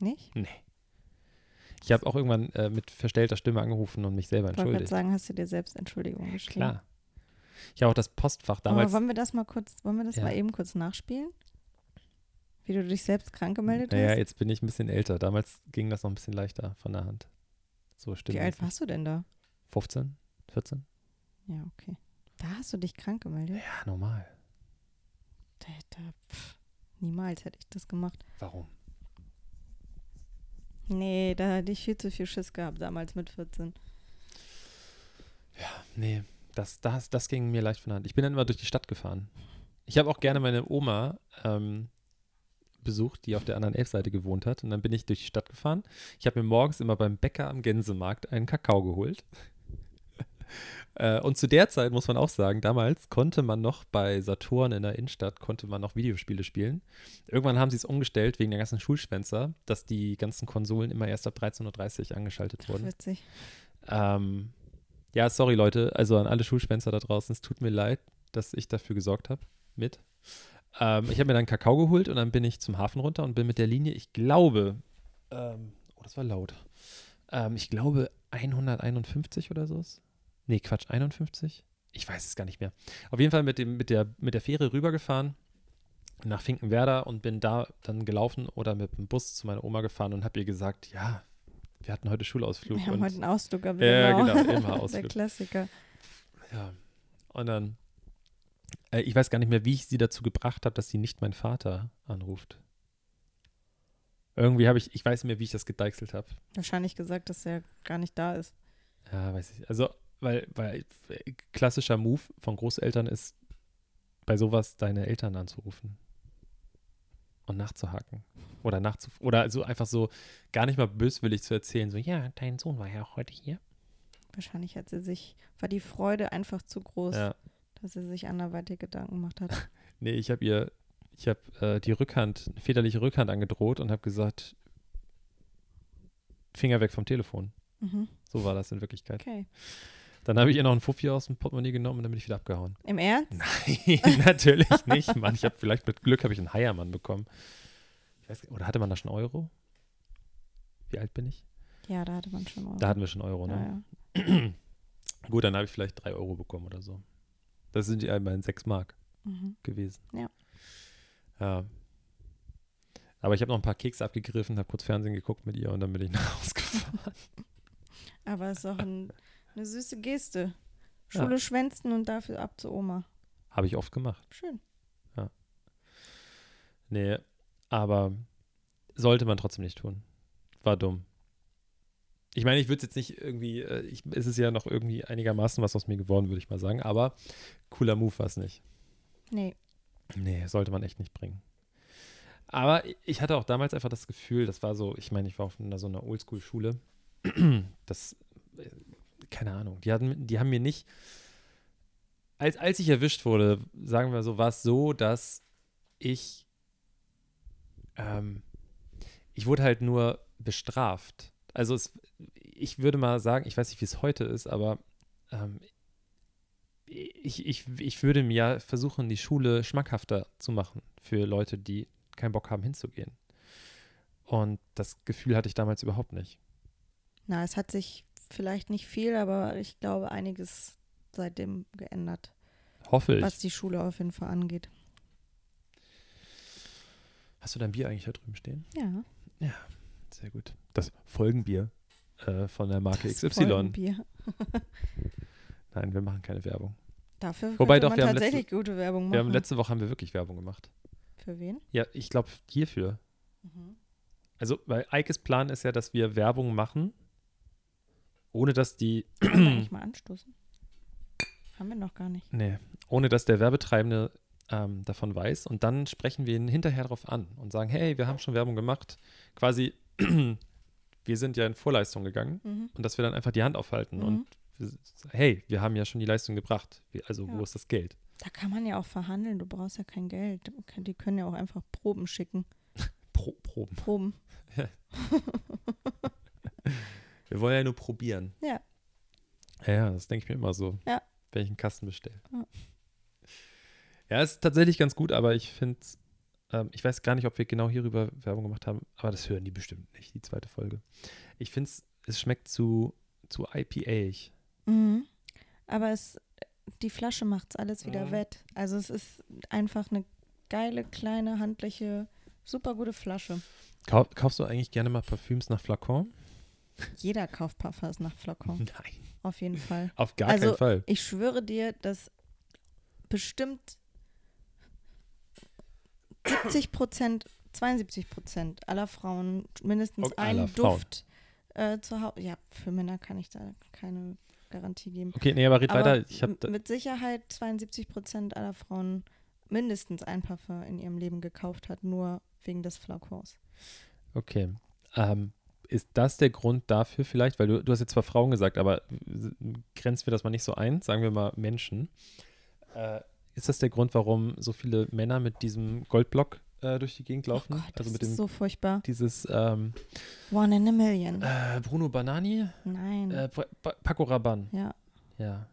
Speaker 3: Nicht?
Speaker 2: Nee. Ich habe auch irgendwann äh, mit verstellter Stimme angerufen und mich selber
Speaker 3: Ich wollte
Speaker 2: entschuldigt.
Speaker 3: sagen, hast du dir selbst Entschuldigung geschrieben?
Speaker 2: Klar. Ich habe auch das Postfach
Speaker 3: Aber
Speaker 2: damals.
Speaker 3: wollen wir das mal kurz, wollen wir das
Speaker 2: Ja.
Speaker 3: mal eben kurz nachspielen? Wie du dich selbst krank gemeldet
Speaker 2: Naja,
Speaker 3: hast?
Speaker 2: jetzt bin ich ein bisschen älter. Damals ging das noch ein bisschen leichter von der Hand. So stimmt.
Speaker 3: Wie alt warst du denn da?
Speaker 2: 15? 14?
Speaker 3: Ja, okay. Da hast du dich krank gemeldet?
Speaker 2: Ja, normal.
Speaker 3: Da, da, pff, niemals hätte ich das gemacht.
Speaker 2: Warum?
Speaker 3: Nee, da hatte ich viel zu viel Schiss gehabt damals mit 14.
Speaker 2: Nee, das, das, das ging mir leicht von der Hand. Ich bin dann immer durch die Stadt gefahren. Ich habe auch gerne meine Oma ähm, besucht, die auf der anderen Elfseite gewohnt hat. Und dann bin ich durch die Stadt gefahren. Ich habe mir morgens immer beim Bäcker am Gänsemarkt einen Kakao geholt. Äh, und zu der Zeit muss man auch sagen, damals konnte man noch bei Saturn in der Innenstadt, konnte man noch Videospiele spielen. Irgendwann haben sie es umgestellt wegen der ganzen Schulschwänzer, dass die ganzen Konsolen immer erst ab 13.30 Uhr angeschaltet
Speaker 3: Ach,
Speaker 2: wurden.
Speaker 3: witzig.
Speaker 2: Ähm, ja, sorry Leute, also an alle Schulschwänzer da draußen, es tut mir leid, dass ich dafür gesorgt habe mit. Ähm, ich habe mir dann Kakao geholt und dann bin ich zum Hafen runter und bin mit der Linie, ich glaube, ähm, oh, das war laut. Ähm, ich glaube 151 oder so. Nee, Quatsch, 51? Ich weiß es gar nicht mehr. Auf jeden Fall mit, dem, mit, der, mit der Fähre rübergefahren nach Finkenwerder und bin da dann gelaufen oder mit dem Bus zu meiner Oma gefahren und habe ihr gesagt, ja, wir hatten heute Schulausflug.
Speaker 3: Wir haben heute einen Ausflug, aber
Speaker 2: Ja,
Speaker 3: genau.
Speaker 2: genau, immer
Speaker 3: Der
Speaker 2: Ausflug.
Speaker 3: Klassiker.
Speaker 2: Ja. Und dann, äh, ich weiß gar nicht mehr, wie ich sie dazu gebracht habe, dass sie nicht meinen Vater anruft. Irgendwie habe ich, ich weiß nicht mehr, wie ich das gedeichselt habe.
Speaker 3: Wahrscheinlich gesagt, dass er gar nicht da ist.
Speaker 2: Ja, weiß ich. Also, weil, weil äh, klassischer Move von Großeltern ist, bei sowas deine Eltern anzurufen. Und nachzuhaken. Oder nachzu oder also einfach so gar nicht mal böswillig zu erzählen, so, ja, dein Sohn war ja auch heute hier.
Speaker 3: Wahrscheinlich hat sie sich, war die Freude einfach zu groß,
Speaker 2: Ja.
Speaker 3: Dass sie sich anderweitig Gedanken gemacht hat.
Speaker 2: Nee, ich habe ihr, ich habe äh, die Rückhand, väterliche Rückhand angedroht und habe gesagt, Finger weg vom Telefon.
Speaker 3: Mhm.
Speaker 2: So war das in Wirklichkeit.
Speaker 3: Okay.
Speaker 2: Dann habe ich ihr noch einen Fuffi aus dem Portemonnaie genommen und dann bin ich wieder abgehauen.
Speaker 3: Im Ernst?
Speaker 2: Nein, natürlich nicht, Mann. Ich habe vielleicht mit Glück habe ich einen Heiermann bekommen. Weiß, oder hatte man da schon Euro? Wie alt bin ich?
Speaker 3: Ja, da hatte man schon mal.
Speaker 2: Da hatten wir schon Euro, ne?
Speaker 3: ja, ja.
Speaker 2: Gut, dann habe ich vielleicht drei Euro bekommen oder so. Das sind ja immerhin sechs Mark
Speaker 3: Mhm.
Speaker 2: gewesen.
Speaker 3: Ja.
Speaker 2: Ja. Aber ich habe noch ein paar Kekse abgegriffen, habe kurz Fernsehen geguckt mit ihr und dann bin ich nach Hause gefahren.
Speaker 3: Aber es ist auch ein, eine süße Geste.
Speaker 2: Ja.
Speaker 3: Schule schwänzen und dafür ab zu Oma.
Speaker 2: Habe ich oft gemacht.
Speaker 3: Schön.
Speaker 2: Nee, aber sollte man trotzdem nicht tun. War dumm. Ich meine, ich würde es jetzt nicht irgendwie, äh, ich, es ist ja noch irgendwie einigermaßen was aus mir geworden, würde ich mal sagen, aber cooler Move war es nicht.
Speaker 3: Nee.
Speaker 2: Nee, sollte man echt nicht bringen. Aber ich hatte auch damals einfach das Gefühl, das war so, ich meine, ich war auf einer, so einer Oldschool-Schule, das, äh, keine Ahnung, die, hatten, die haben mir nicht, als, als ich erwischt wurde, sagen wir so, war es so, dass ich, ähm, ich wurde halt nur bestraft. Also es, ich würde mal sagen, ich weiß nicht, wie es heute ist, aber ähm, ich, ich, ich würde mir ja versuchen, die Schule schmackhafter zu machen für Leute, die keinen Bock haben hinzugehen. Und das Gefühl hatte ich damals überhaupt nicht.
Speaker 3: Na, es hat sich vielleicht nicht viel, aber ich glaube einiges seitdem geändert,
Speaker 2: Hoffe ich.
Speaker 3: was die Schule auf jeden Fall angeht.
Speaker 2: Hast du dein Bier eigentlich da drüben stehen?
Speaker 3: Ja.
Speaker 2: Sehr gut. Das Folgenbier äh, von der Marke
Speaker 3: das
Speaker 2: XY.
Speaker 3: Folgenbier.
Speaker 2: Nein, wir machen keine Werbung.
Speaker 3: Dafür
Speaker 2: Wobei doch,
Speaker 3: man
Speaker 2: wir haben
Speaker 3: tatsächlich gute Werbung machen.
Speaker 2: Wir haben letzte Woche haben wir wirklich Werbung gemacht.
Speaker 3: Für wen?
Speaker 2: Ja, ich glaube hierfür.
Speaker 3: Mhm.
Speaker 2: Also, weil Eikes Plan ist ja, dass wir Werbung machen, ohne dass die,
Speaker 3: wir eigentlich mal anstoßen? Haben wir noch gar nicht.
Speaker 2: nee, ohne dass der Werbetreibende ähm, davon weiß. Und dann sprechen wir ihn hinterher darauf an und sagen, hey, wir haben schon Werbung gemacht. Quasi, wir sind ja in Vorleistung gegangen
Speaker 3: Mhm.
Speaker 2: und dass wir dann einfach die Hand aufhalten
Speaker 3: Mhm.
Speaker 2: und wir, hey, wir haben ja schon die Leistung gebracht. Also,
Speaker 3: Ja.
Speaker 2: wo ist das Geld?
Speaker 3: Da kann man ja auch verhandeln. Du brauchst ja kein Geld. Die können ja auch einfach Proben schicken.
Speaker 2: Pro Proben.
Speaker 3: Proben.
Speaker 2: Wir wollen ja nur probieren.
Speaker 3: Ja.
Speaker 2: Ja, das denke ich mir immer so,
Speaker 3: Ja.
Speaker 2: wenn ich einen Kasten bestelle.
Speaker 3: Ja.
Speaker 2: Ja, ist tatsächlich ganz gut, aber ich finde, ähm, ich weiß gar nicht, ob wir genau hierüber Werbung gemacht haben, aber das hören die bestimmt nicht, die zweite Folge. Ich finde es, es schmeckt zu, zu IPA-ig.
Speaker 3: Mhm. Aber es, die Flasche macht es alles wieder
Speaker 2: Mhm.
Speaker 3: wett. Also es ist einfach eine geile, kleine, handliche, super gute Flasche.
Speaker 2: Kau kaufst du eigentlich gerne mal Parfüms nach Flakon?
Speaker 3: Jeder kauft Parfums nach Flakon.
Speaker 2: Nein.
Speaker 3: Auf jeden Fall.
Speaker 2: Auf gar
Speaker 3: Also,
Speaker 2: keinen Fall.
Speaker 3: Ich schwöre dir, dass bestimmt 70 Prozent 72 Prozent aller Frauen mindestens
Speaker 2: aller
Speaker 3: einen. Duft äh, zu Hause. Ja, für Männer kann ich da keine Garantie geben.
Speaker 2: Okay, nee, aber red
Speaker 3: Aber
Speaker 2: weiter. Ich
Speaker 3: mit Sicherheit 72 Prozent aller Frauen mindestens ein Parfum in ihrem Leben gekauft hat, nur wegen des Flakons.
Speaker 2: Okay. Ähm, ist das der Grund dafür vielleicht? Weil du, du hast jetzt zwar Frauen gesagt, aber grenzen wir das mal nicht so ein, sagen wir mal Menschen. Äh, ist das der Grund, warum so viele Männer mit diesem Goldblock äh, durch die Gegend laufen?
Speaker 3: oh Gott,
Speaker 2: also
Speaker 3: das
Speaker 2: mit
Speaker 3: ist
Speaker 2: dem
Speaker 3: so furchtbar.
Speaker 2: dieses ähm,
Speaker 3: One in a million.
Speaker 2: äh, Bruno Banani,
Speaker 3: Nein.
Speaker 2: äh, Pa- Pa- Paco Rabanne.
Speaker 3: ja,
Speaker 2: Ja,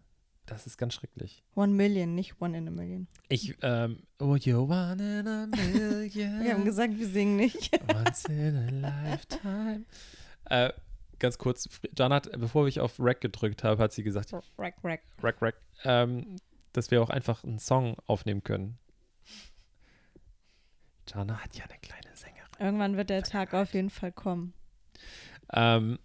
Speaker 2: das ist ganz schrecklich.
Speaker 3: one million, nicht one in a million.
Speaker 2: Ich, ähm, oh, you're one in a million.
Speaker 3: Wir haben gesagt, wir singen nicht.
Speaker 2: Once in a lifetime. Äh, ganz kurz, Jana hat, bevor ich auf Rack gedrückt habe, hat sie gesagt,
Speaker 3: rack, rack.
Speaker 2: Rack, Rack, ähm, dass wir auch einfach einen Song aufnehmen können. Jana hat ja eine kleine Sängerin.
Speaker 3: Irgendwann wird der Tag auf jeden Fall kommen.
Speaker 2: Ähm,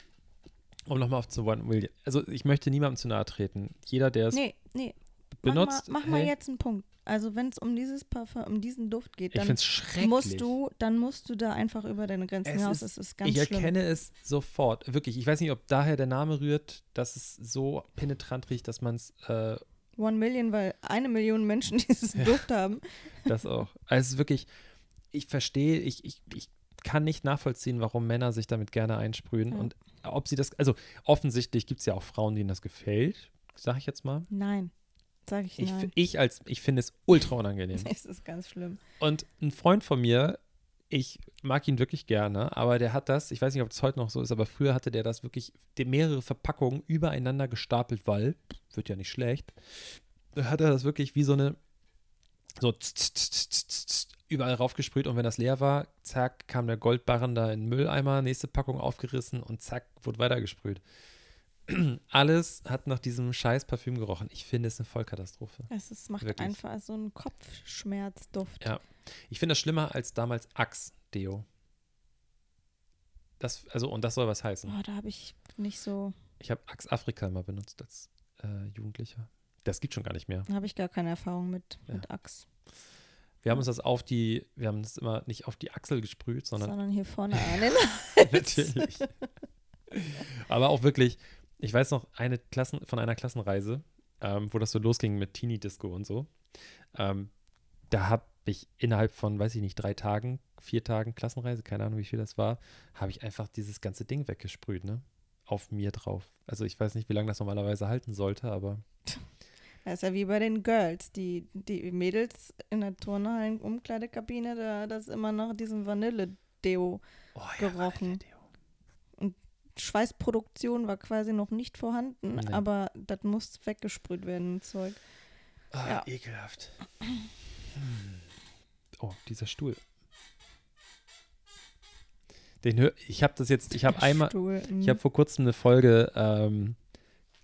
Speaker 2: um nochmal auf zu One William. Also ich möchte niemandem zu nahe treten. Jeder, der es
Speaker 3: Nee, nee.
Speaker 2: benutzt,
Speaker 3: Mach mal, mach mal
Speaker 2: hey,
Speaker 3: jetzt einen Punkt. Also wenn es um dieses Parfum, um diesen Duft geht,
Speaker 2: ich
Speaker 3: dann musst du, dann musst du da einfach über deine Grenzen
Speaker 2: Es
Speaker 3: hinaus.
Speaker 2: ist-
Speaker 3: Es ist ganz
Speaker 2: ich
Speaker 3: schlimm.
Speaker 2: erkenne es sofort. Wirklich. Ich weiß nicht, ob daher der Name rührt, dass es so penetrant riecht, dass man es äh,
Speaker 3: One Million, weil eine Million Menschen diesen Duft haben.
Speaker 2: Das auch. Also wirklich, ich verstehe, ich, ich, ich kann nicht nachvollziehen, warum Männer sich damit gerne einsprühen.
Speaker 3: Ja.
Speaker 2: Und ob sie das, also offensichtlich gibt es ja auch Frauen, denen das gefällt, sage ich jetzt mal.
Speaker 3: Nein, sage ich
Speaker 2: Ich,
Speaker 3: nein.
Speaker 2: ich als, ich finde es ultra unangenehm.
Speaker 3: Es ist ganz schlimm.
Speaker 2: Und ein Freund von mir, ich mag ihn wirklich gerne, aber der hat das, ich weiß nicht, ob es heute noch so ist, aber früher hatte der das wirklich, mehrere Verpackungen übereinander gestapelt, weil, wird ja nicht schlecht, da hat er das wirklich wie so eine, so überall raufgesprüht und wenn das leer war, zack, kam der Goldbarren da in den Mülleimer, nächste Packung aufgerissen und zack, wurde weitergesprüht. Alles hat nach diesem scheiß Parfüm gerochen. Ich finde es eine Vollkatastrophe.
Speaker 3: Es ist, macht
Speaker 2: Wirklich.
Speaker 3: einfach so einen Kopfschmerzduft.
Speaker 2: Ja. Ich finde das schlimmer als damals Axe-Deo. Das, also, und das soll was heißen.
Speaker 3: Oh, da habe ich nicht so,
Speaker 2: Ich habe Axe Afrika mal benutzt als äh, Jugendlicher. Das gibt schon gar nicht mehr.
Speaker 3: da habe ich gar keine Erfahrung mit,
Speaker 2: Ja.
Speaker 3: mit Axt.
Speaker 2: Wir haben uns das auf die, wir haben das immer nicht auf die Achsel gesprüht, sondern
Speaker 3: Sondern hier vorne an den
Speaker 2: natürlich. Aber auch wirklich, ich weiß noch eine Klassen, von einer Klassenreise, ähm, wo das so losging mit Teenie Disco und so. Ähm, da habe ich innerhalb von, weiß ich nicht, drei Tagen, vier Tagen Klassenreise, keine Ahnung, wie viel das war, habe ich einfach dieses ganze Ding weggesprüht, ne? Auf mir drauf. Also ich weiß nicht, wie lange das normalerweise halten sollte, aber
Speaker 3: Das ist ja wie bei den Girls. Die, die Mädels in der Turnhallen Umkleidekabine, da das immer nach diesem Vanille-Deo.
Speaker 2: oh,
Speaker 3: Gerochen.
Speaker 2: Vanille-Deo.
Speaker 3: Schweißproduktion war quasi noch nicht vorhanden,
Speaker 2: Nee.
Speaker 3: aber das muss weggesprüht werden, Zeug.
Speaker 2: Ah,
Speaker 3: Ja.
Speaker 2: ekelhaft. Hm. Oh, dieser Stuhl. Den hör, ich habe das jetzt, ich habe einmal,
Speaker 3: Stuhl, mm.
Speaker 2: ich habe vor kurzem eine Folge ähm,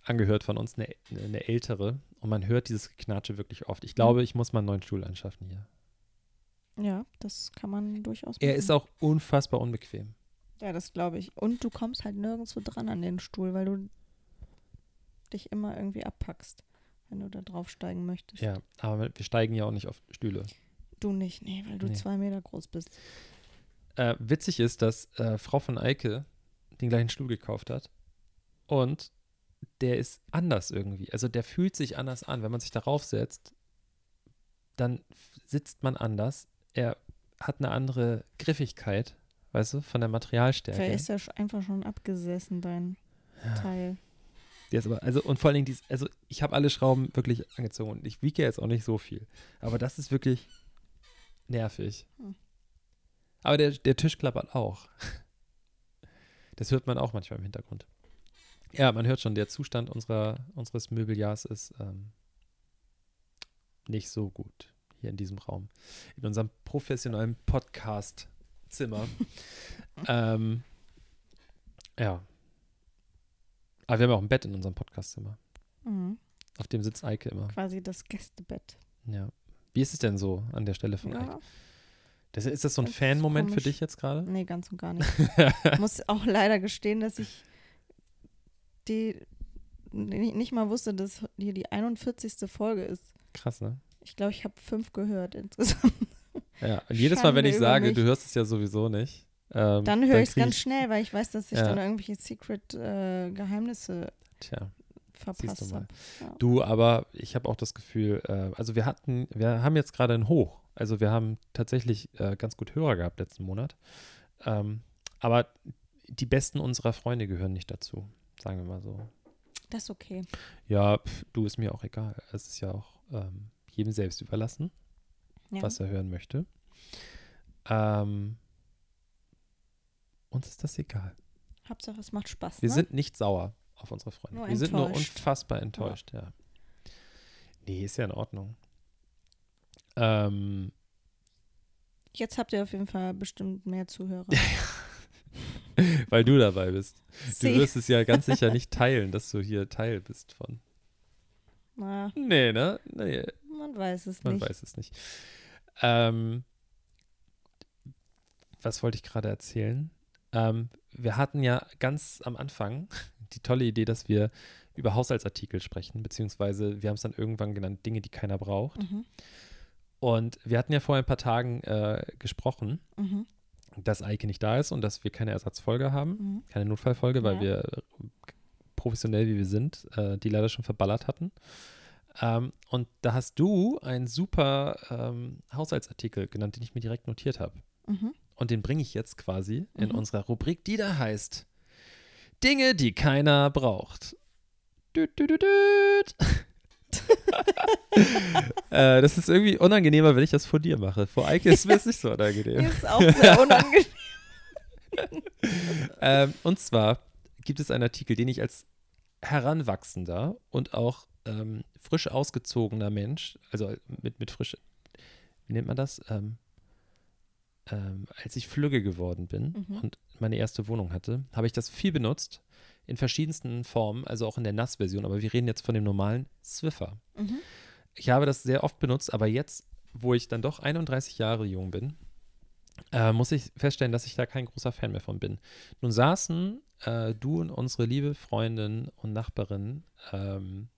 Speaker 2: angehört von uns, eine, eine ältere, und man hört dieses Geknatsche wirklich oft. Ich glaube, ich muss mal einen neuen Stuhl anschaffen hier.
Speaker 3: Ja, das kann man durchaus
Speaker 2: Er
Speaker 3: machen.
Speaker 2: ist auch unfassbar unbequem.
Speaker 3: Ja, das glaube ich. Und du kommst halt nirgendwo dran an den Stuhl, weil du dich immer irgendwie abpackst, wenn du da draufsteigen möchtest.
Speaker 2: Ja, aber wir steigen ja auch nicht auf Stühle.
Speaker 3: Du nicht, nee, weil du
Speaker 2: Nee.
Speaker 3: zwei Meter groß bist.
Speaker 2: Äh, witzig ist, dass äh, Frau von Eike den gleichen Stuhl gekauft hat und der ist anders irgendwie. Also der fühlt sich anders an. Wenn man sich darauf setzt, dann sitzt man anders. Er hat eine andere Griffigkeit, weißt du, von der Materialstärke.
Speaker 3: Vielleicht ist ja einfach schon abgesessen, dein
Speaker 2: Ja.
Speaker 3: Teil.
Speaker 2: Der ist aber, also, und vor allen Dingen, dies, also ich habe alle Schrauben wirklich angezogen und ich wiege jetzt auch nicht so viel. Aber das ist wirklich nervig.
Speaker 3: Hm.
Speaker 2: Aber der, der Tisch klappert auch. Das hört man auch manchmal im Hintergrund. Ja, man hört schon, der Zustand unserer, unseres Möbeljahrs ist ähm, nicht so gut hier in diesem Raum. In unserem professionellen Podcast-Zimmer. ähm, ja. Aber wir haben auch ein Bett in unserem Podcast-Zimmer.
Speaker 3: Mhm.
Speaker 2: Auf dem sitzt Eike immer.
Speaker 3: Quasi das Gästebett.
Speaker 2: Ja. Wie ist es denn so an der Stelle von Eike?
Speaker 3: Ja,
Speaker 2: Das, ist das so ein Fan-Moment für dich jetzt gerade?
Speaker 3: nee, ganz und gar nicht. Ich muss auch leider gestehen, dass ich die ni- nicht mal wusste, dass hier die 41. Folge ist.
Speaker 2: Krass, ne?
Speaker 3: Ich glaube, ich habe fünf gehört insgesamt.
Speaker 2: Ja, und jedes Mal, wenn
Speaker 3: Schande
Speaker 2: ich sage,
Speaker 3: mich.
Speaker 2: du hörst es ja sowieso nicht. Ähm,
Speaker 3: Dann höre ich es ganz schnell, weil ich weiß, dass ich
Speaker 2: Ja.
Speaker 3: dann irgendwelche Secret-Geheimnisse
Speaker 2: Tja,
Speaker 3: verpasst habe. Ja.
Speaker 2: du, aber ich habe auch das Gefühl, äh, also wir hatten, wir haben jetzt gerade ein Hoch. Also wir haben tatsächlich äh, ganz gut Hörer gehabt letzten Monat. Ähm, aber die besten unserer Freunde gehören nicht dazu, sagen wir mal so.
Speaker 3: Das ist okay.
Speaker 2: Ja, pf, du ist mir auch egal. Es ist ja auch ähm, jedem selbst überlassen,
Speaker 3: Ja.
Speaker 2: was er hören möchte. Ähm, uns ist das egal.
Speaker 3: Hauptsache, es macht Spaß.
Speaker 2: Wir
Speaker 3: ne?
Speaker 2: sind nicht sauer auf unsere Freunde.
Speaker 3: Nur
Speaker 2: Wir sind nur
Speaker 3: enttäuscht.
Speaker 2: unfassbar enttäuscht, ja. Nee, ist ja in Ordnung. Ähm,
Speaker 3: Jetzt habt ihr auf jeden Fall bestimmt mehr Zuhörer.
Speaker 2: weil du dabei bist. Du
Speaker 3: See.
Speaker 2: wirst es ja ganz sicher nicht teilen, dass du hier Teil bist von.
Speaker 3: Na,
Speaker 2: Nee, ne? Nee,
Speaker 3: man weiß es
Speaker 2: man
Speaker 3: nicht.
Speaker 2: weiß es nicht. Ähm, was wollte ich gerade erzählen? Ähm, wir hatten ja ganz am Anfang die tolle Idee, dass wir über Haushaltsartikel sprechen, beziehungsweise wir haben es dann irgendwann genannt, Dinge, die keiner braucht.
Speaker 3: Mhm.
Speaker 2: Und wir hatten ja vor ein paar Tagen äh, gesprochen,
Speaker 3: Mhm.
Speaker 2: dass Eike nicht da ist und dass wir keine Ersatzfolge haben,
Speaker 3: Mhm.
Speaker 2: keine Notfallfolge, weil
Speaker 3: Ja.
Speaker 2: wir professionell wie wir sind, äh, die leider schon verballert hatten. Ähm, und da hast du einen super ähm, Haushaltsartikel genannt, den ich mir direkt notiert habe.
Speaker 3: Mhm.
Speaker 2: Und den bringe ich jetzt quasi in
Speaker 3: Mhm.
Speaker 2: unserer Rubrik, die da heißt Dinge, die keiner braucht. Düt, düt, düt, äh, das ist irgendwie unangenehmer, wenn ich das vor dir mache. Vor Eike ist mir es nicht so unangenehm.
Speaker 3: Ist auch sehr unangenehm.
Speaker 2: ähm, und zwar gibt es einen Artikel, den ich als heranwachsender und auch ähm, frisch ausgezogener Mensch, also mit, mit frisch, wie nennt man das? Ähm, ähm, als ich flügge geworden bin
Speaker 3: Mhm.
Speaker 2: und meine erste Wohnung hatte, habe ich das viel benutzt, in verschiedensten Formen, also auch in der Nass-Version, aber wir reden jetzt von dem normalen Swiffer.
Speaker 3: Mhm.
Speaker 2: Ich habe das sehr oft benutzt, aber jetzt, wo ich dann doch 31 Jahre jung bin, äh, muss ich feststellen, dass ich da kein großer Fan mehr von bin. Nun saßen äh, du und unsere liebe Freundin und Nachbarin ähm,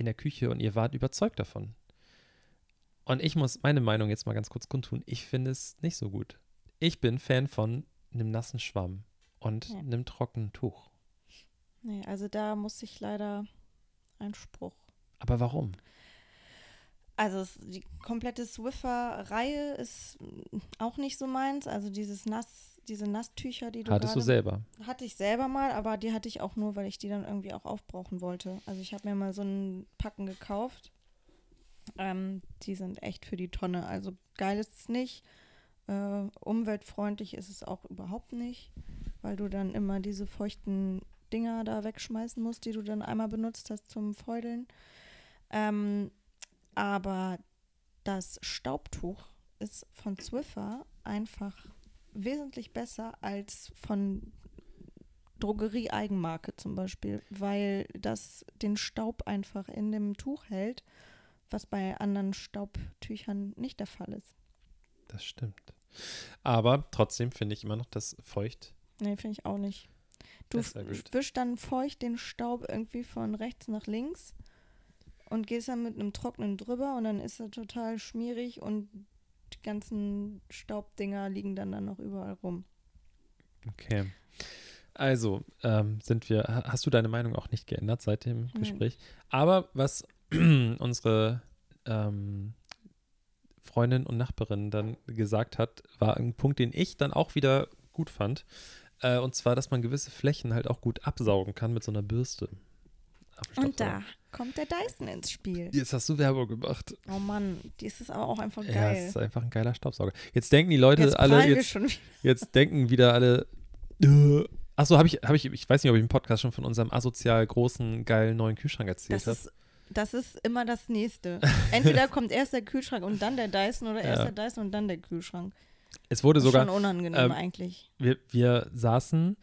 Speaker 2: in der Küche und ihr wart überzeugt davon. Und ich muss meine Meinung jetzt mal ganz kurz kundtun. Ich finde es nicht so gut. Ich bin Fan von einem nassen Schwamm und
Speaker 3: Ja.
Speaker 2: einem trockenen Tuch.
Speaker 3: Nee, also da muss ich leider Einspruch.
Speaker 2: Aber warum?
Speaker 3: Also die komplette Swiffer-Reihe ist auch nicht so meins. Also dieses Nass, diese Nasstücher, die du
Speaker 2: Hattest du selber?
Speaker 3: Hatte ich selber mal, aber die hatte ich auch nur, weil ich die dann irgendwie auch aufbrauchen wollte. Also ich habe mir mal so ein Packen gekauft. Ähm, die sind echt für die Tonne. Also geil ist es nicht. Äh, umweltfreundlich ist es auch überhaupt nicht, weil du dann immer diese feuchten Dinger da wegschmeißen musst, die du dann einmal benutzt hast zum Feudeln. Ähm, aber das Staubtuch ist von Swiffer einfach wesentlich besser als von Drogerie-Eigenmarke zum Beispiel, weil das den Staub einfach in dem Tuch hält, was bei anderen Staubtüchern nicht der Fall ist.
Speaker 2: Das stimmt. Aber trotzdem finde ich immer noch das feucht.
Speaker 3: Nee, finde ich auch nicht. Du wischst dann feucht den Staub irgendwie von rechts nach links und gehst dann mit einem Trocknen drüber und dann ist er total schmierig und ganzen Staubdinger liegen dann, dann noch überall rum.
Speaker 2: Okay. Also, ähm, sind wir, ha- hast du deine Meinung auch nicht geändert seit dem
Speaker 3: Nein.
Speaker 2: Gespräch? Aber was unsere ähm, Freundin und Nachbarin dann gesagt hat, war ein Punkt, den ich dann auch wieder gut fand. Äh, und zwar, dass man gewisse Flächen halt auch gut absaugen kann mit so einer Bürste.
Speaker 3: Und da kommt der Dyson ins Spiel.
Speaker 2: Jetzt hast du Werbung gemacht.
Speaker 3: Oh Mann, das ist aber auch einfach
Speaker 2: Ja, es
Speaker 3: geil.
Speaker 2: ist einfach ein geiler Staubsauger. Jetzt denken die Leute
Speaker 3: Jetzt
Speaker 2: alle, jetzt,
Speaker 3: schon wieder.
Speaker 2: Jetzt denken wieder alle. Äh, Achso, habe ich, hab ich, ich weiß nicht, ob ich im Podcast schon von unserem asozial großen, geilen neuen Kühlschrank erzählt
Speaker 3: Das
Speaker 2: habe.
Speaker 3: das ist immer das Nächste. Entweder kommt erst der Kühlschrank und dann der Dyson oder erst
Speaker 2: Ja.
Speaker 3: der Dyson und dann der Kühlschrank.
Speaker 2: Es wurde
Speaker 3: Das ist
Speaker 2: sogar,
Speaker 3: schon unangenehm
Speaker 2: ähm,
Speaker 3: eigentlich.
Speaker 2: wir, wir saßen,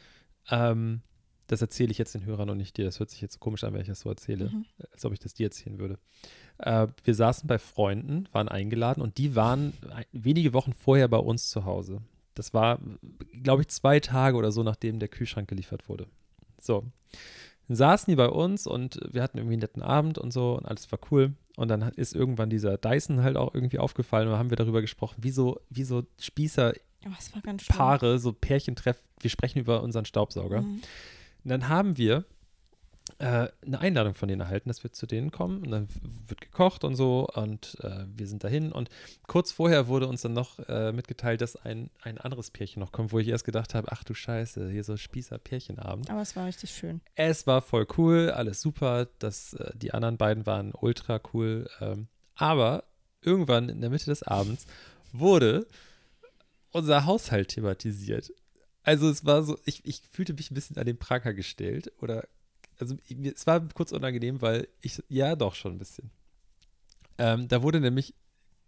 Speaker 2: ähm, das erzähle ich jetzt den Hörern und nicht dir, das hört sich jetzt so komisch an, wenn ich das so erzähle,
Speaker 3: Mhm.
Speaker 2: als ob ich das dir erzählen würde. Äh, wir saßen bei Freunden, waren eingeladen und die waren wenige Wochen vorher bei uns zu Hause. Das war, glaube ich, zwei Tage oder so, nachdem der Kühlschrank geliefert wurde. So. saßen die bei uns und wir hatten irgendwie einen netten Abend und so und alles war cool. Und dann ist irgendwann dieser Dyson halt auch irgendwie aufgefallen und dann haben wir darüber gesprochen, wie so, wie so Spießer
Speaker 3: Oh.
Speaker 2: Paare, so Pärchen treffen. Wir sprechen über unseren Staubsauger.
Speaker 3: Mhm.
Speaker 2: Und dann haben wir äh, eine Einladung von denen erhalten, dass wir zu denen kommen. Und dann wird gekocht und so. Und äh, wir sind dahin. Und kurz vorher wurde uns dann noch äh, mitgeteilt, dass ein, ein anderes Pärchen noch kommt, wo ich erst gedacht habe, ach du Scheiße, hier so Spießer-Pärchenabend.
Speaker 3: Aber es war richtig schön.
Speaker 2: Es war voll cool, alles super. Das, äh, die anderen beiden waren ultra cool. Ähm, aber irgendwann in der Mitte des Abends wurde unser Haushalt thematisiert. Also es war so, ich, ich fühlte mich ein bisschen an den Pranger gestellt. Oder, also es war kurz unangenehm, weil ich, ja doch schon ein bisschen. Ähm, da wurde nämlich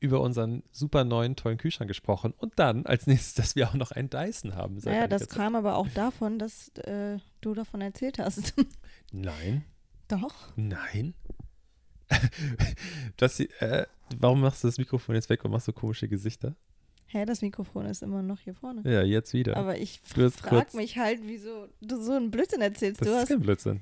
Speaker 2: über unseren super neuen, tollen Kühlschrank gesprochen. Und dann als nächstes, dass wir auch noch einen Dyson haben.
Speaker 3: Naja, das kam aber auch davon, dass äh, du davon erzählt hast.
Speaker 2: Nein.
Speaker 3: Doch.
Speaker 2: Nein. das, äh, warum machst du das Mikrofon jetzt weg und machst so komische Gesichter?
Speaker 3: Hä, das Mikrofon ist immer noch hier vorne.
Speaker 2: Ja, jetzt wieder.
Speaker 3: Aber ich frage mich halt, wieso du so einen Blödsinn erzählst.
Speaker 2: das
Speaker 3: Du
Speaker 2: ist
Speaker 3: hast,
Speaker 2: kein Blödsinn.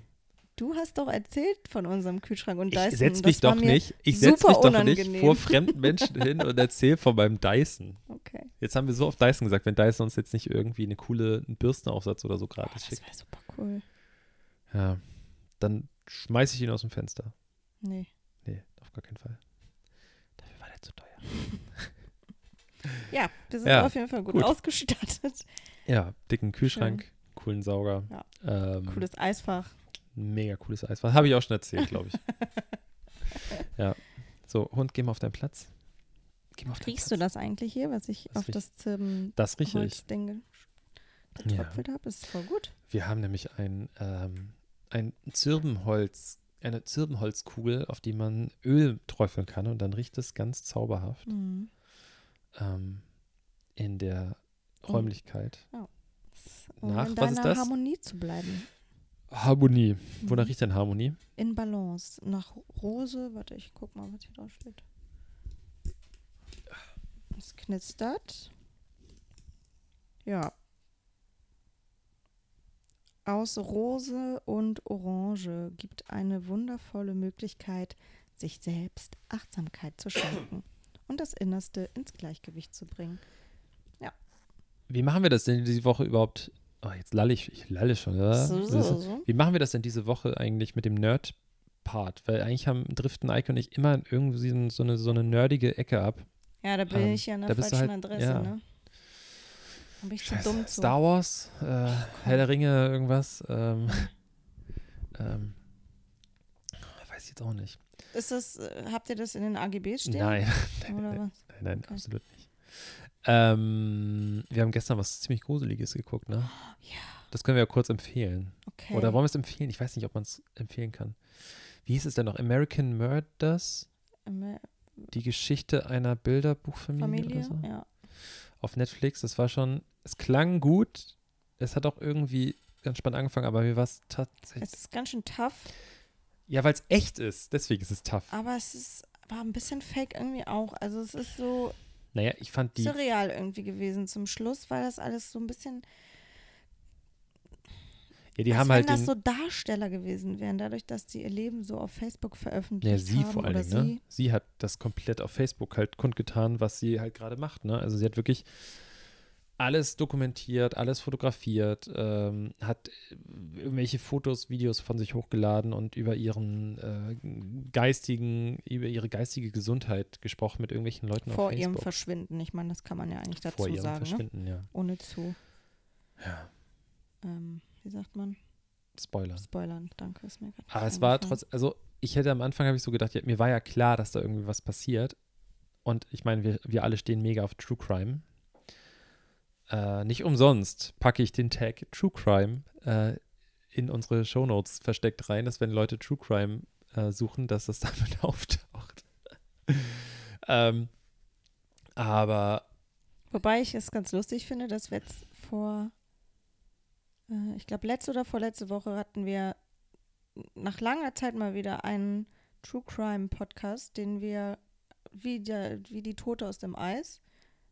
Speaker 3: du hast doch erzählt von unserem Kühlschrank und
Speaker 2: Ich
Speaker 3: Dyson.
Speaker 2: setze
Speaker 3: Das
Speaker 2: mich doch nicht, ich setz
Speaker 3: super
Speaker 2: mich doch nicht vor fremden Menschen hin und erzähle von meinem Dyson.
Speaker 3: Okay.
Speaker 2: Jetzt haben wir so oft Dyson gesagt, wenn Dyson uns jetzt nicht irgendwie eine coole einen Bürstenaufsatz oder so gratis
Speaker 3: das
Speaker 2: schickt,
Speaker 3: wäre super cool.
Speaker 2: ja, dann schmeiße ich ihn aus dem Fenster.
Speaker 3: Nee.
Speaker 2: Nee, auf gar keinen Fall. Dafür war der zu teuer.
Speaker 3: Ja, wir sind
Speaker 2: Ja,
Speaker 3: auf jeden Fall gut,
Speaker 2: gut.
Speaker 3: ausgestattet.
Speaker 2: Ja, dicken Kühlschrank, coolen Sauger.
Speaker 3: Ja.
Speaker 2: Ähm,
Speaker 3: Cooles Eisfach.
Speaker 2: Mega cooles Eis. Was habe ich auch schon erzählt, glaube ich. ja. So, Hund, geh mal auf deinen Platz. Geh mal auf
Speaker 3: Riechst du
Speaker 2: Platz.
Speaker 3: das eigentlich hier, was ich
Speaker 2: Was
Speaker 3: auf das Zirben
Speaker 2: Das rieche.
Speaker 3: Holzding
Speaker 2: Ja.
Speaker 3: getröpfelt habe? Ist voll gut.
Speaker 2: Wir haben nämlich ein, ähm, ein Zirbenholz, eine Zirbenholzkugel, auf die man Öl träufeln kann und dann riecht es ganz zauberhaft
Speaker 3: Mhm.
Speaker 2: Ähm, in der
Speaker 3: Oh.
Speaker 2: Räumlichkeit.
Speaker 3: Um
Speaker 2: Nach,
Speaker 3: in
Speaker 2: was ist
Speaker 3: deiner
Speaker 2: das?
Speaker 3: Harmonie zu bleiben.
Speaker 2: Harmonie. Wonach
Speaker 3: Mhm.
Speaker 2: riecht denn Harmonie?
Speaker 3: In Balance. Nach Rose. Warte, ich guck mal, was hier drauf steht. Es knistert. Ja. Aus Rose und Orange gibt eine wundervolle Möglichkeit, sich selbst Achtsamkeit zu schenken und das Innerste ins Gleichgewicht zu bringen.
Speaker 2: Wie machen wir das denn diese Woche überhaupt? Oh, jetzt lalle ich, ich lalle schon, ja?
Speaker 3: So, so, so.
Speaker 2: Wie machen wir das denn diese Woche eigentlich mit dem Nerd-Part? Weil eigentlich haben Driften, Ike und ich immer irgendwie so, eine, so eine nerdige Ecke ab.
Speaker 3: Ja, da bin
Speaker 2: Ähm,
Speaker 3: ich ja an der falschen
Speaker 2: halt-
Speaker 3: Adresse,
Speaker 2: ja.
Speaker 3: ne? Da bin ich zu
Speaker 2: Scheiße.
Speaker 3: dumm zu.
Speaker 2: Star Wars, äh, Herr der Ringe, irgendwas. Ähm, ähm, weiß ich jetzt auch nicht.
Speaker 3: Ist das, äh, habt ihr das in den AGBs stehen?
Speaker 2: Nein,
Speaker 3: Oder was?
Speaker 2: nein, nein,
Speaker 3: Okay.
Speaker 2: absolut nicht. Ähm, wir haben gestern was ziemlich Gruseliges geguckt, ne?
Speaker 3: Ja,
Speaker 2: Das können wir ja kurz empfehlen.
Speaker 3: okay.
Speaker 2: Oder wollen wir es empfehlen? Ich weiß nicht, ob man es empfehlen kann. Wie hieß es denn noch? American Murders?
Speaker 3: Amer-
Speaker 2: Die Geschichte einer Bilderbuchfamilie
Speaker 3: Familie?
Speaker 2: oder so?
Speaker 3: Ja.
Speaker 2: Auf Netflix. Das war schon, es klang gut. Es hat auch irgendwie ganz spannend angefangen, aber mir war es tatsächlich.
Speaker 3: Es ist ganz schön tough,
Speaker 2: Ja, weil es echt ist. Deswegen ist es tough.
Speaker 3: aber es ist, war ein bisschen fake irgendwie auch. Also es ist so
Speaker 2: Naja, ich fand die.
Speaker 3: surreal irgendwie gewesen zum Schluss, weil das alles so ein bisschen,
Speaker 2: Ja, die
Speaker 3: als
Speaker 2: haben
Speaker 3: wenn
Speaker 2: halt
Speaker 3: das so Darsteller gewesen wären, dadurch, dass die ihr Leben so auf Facebook veröffentlicht
Speaker 2: Ja, sie
Speaker 3: haben.
Speaker 2: vor allen Dingen,
Speaker 3: sie.
Speaker 2: ne? Sie hat das komplett auf Facebook halt kundgetan, was sie halt gerade macht, ne? Also sie hat wirklich alles dokumentiert, alles fotografiert, ähm, hat irgendwelche Fotos, Videos von sich hochgeladen und über ihren äh, geistigen, über ihre geistige Gesundheit gesprochen mit irgendwelchen Leuten
Speaker 3: Vor
Speaker 2: auf
Speaker 3: ihrem
Speaker 2: Facebook.
Speaker 3: Verschwinden. Ich meine, das kann man ja eigentlich dazu
Speaker 2: Vor ihrem
Speaker 3: sagen, ne?
Speaker 2: Verschwinden, ja.
Speaker 3: ohne zu,
Speaker 2: Ja,
Speaker 3: ähm, wie sagt man,
Speaker 2: Spoiler.
Speaker 3: spoilern. Danke, ist mir gerade
Speaker 2: Aber es war trotz, also ich hätte am Anfang habe ich so gedacht, ja, mir war ja klar, dass da irgendwie was passiert. Und ich meine, wir, wir alle stehen mega auf True Crime. Äh, nicht umsonst packe ich den Tag True Crime äh, in unsere Shownotes versteckt rein, dass wenn Leute True Crime äh, suchen, dass das damit auftaucht. ähm, aber
Speaker 3: Wobei ich es ganz lustig finde, dass wir jetzt vor, äh, ich glaube, letzte oder vorletzte Woche hatten wir nach langer Zeit mal wieder einen True Crime Podcast, den wir, wie, der, wie die Tote aus dem Eis,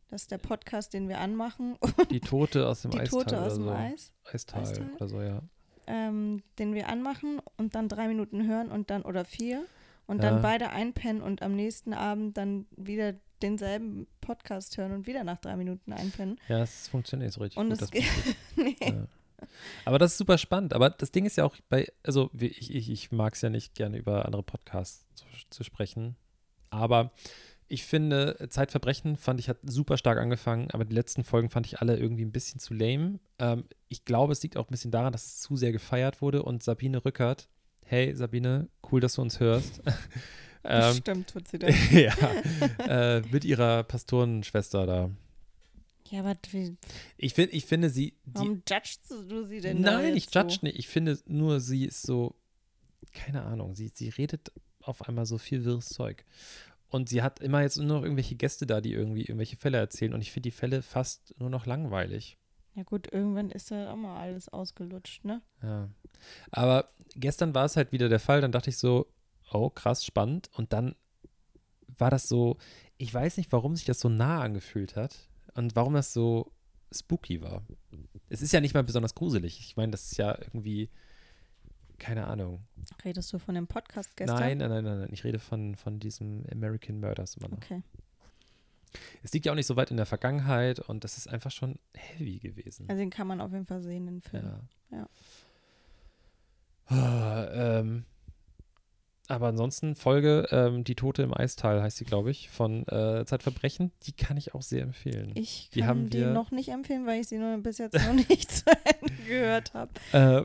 Speaker 3: das ist der Podcast, den wir anmachen,
Speaker 2: die Tote aus dem
Speaker 3: die
Speaker 2: Eistal
Speaker 3: Tote
Speaker 2: oder
Speaker 3: aus dem
Speaker 2: so.
Speaker 3: Eis.
Speaker 2: Eistal,
Speaker 3: Eistal?
Speaker 2: oder so, ja.
Speaker 3: ähm, den wir anmachen und dann drei Minuten hören und dann oder vier und dann
Speaker 2: Ja.
Speaker 3: beide einpennen und am nächsten Abend dann wieder denselben Podcast hören und wieder nach drei Minuten einpennen.
Speaker 2: Ja, es funktioniert so richtig
Speaker 3: Und
Speaker 2: gut.
Speaker 3: es geht. nee.
Speaker 2: Ja. Aber das ist super spannend. Aber das Ding ist ja auch bei, also ich, ich, ich mag es ja nicht gerne über andere Podcasts zu, zu sprechen. Aber ich finde, Zeitverbrechen fand ich hat super stark angefangen, aber die letzten Folgen fand ich alle irgendwie ein bisschen zu lame. Ähm, ich glaube, es liegt auch ein bisschen daran, dass es zu sehr gefeiert wurde und Sabine Rückert, hey Sabine, cool, dass du uns hörst. ähm,
Speaker 3: Stimmt, tut sie das.
Speaker 2: ja, äh, mit ihrer Pastorenschwester da.
Speaker 3: Ja, aber
Speaker 2: Ich, find, ich finde sie, die,
Speaker 3: warum judgst du sie denn
Speaker 2: Nein, ich judge
Speaker 3: so?
Speaker 2: nicht. Ich finde nur, sie ist so, keine Ahnung, sie, sie redet auf einmal so viel wirres Zeug. Und sie hat immer jetzt nur noch irgendwelche Gäste da, die irgendwie irgendwelche Fälle erzählen. Und ich finde die Fälle fast nur noch langweilig.
Speaker 3: Ja gut, irgendwann ist da auch mal alles ausgelutscht, ne?
Speaker 2: Ja. Aber gestern war es halt wieder der Fall. Dann dachte ich so, oh, krass, spannend. Und dann war das so, ich weiß nicht, warum sich das so nah angefühlt hat und warum das so spooky war. Es ist ja nicht mal besonders gruselig. Ich meine, das ist ja irgendwie, keine Ahnung.
Speaker 3: Redest du von dem Podcast gestern?
Speaker 2: Nein, nein, nein, nein, nein. Ich rede von, von diesem American Murders immer noch.
Speaker 3: Okay.
Speaker 2: Es liegt ja auch nicht so weit in der Vergangenheit und das ist einfach schon heavy gewesen.
Speaker 3: Also den kann man auf jeden Fall sehen, den Film.
Speaker 2: ja.
Speaker 3: Ja.
Speaker 2: Ah, ähm, aber ansonsten Folge ähm, Die Tote im Eistal heißt sie, glaube ich, von äh, Zeitverbrechen. Die kann ich auch sehr empfehlen.
Speaker 3: Ich
Speaker 2: Die
Speaker 3: kann
Speaker 2: haben
Speaker 3: die
Speaker 2: wir-
Speaker 3: noch nicht empfehlen, weil ich sie nur bis jetzt noch nicht zu Ende gehört habe.
Speaker 2: Äh,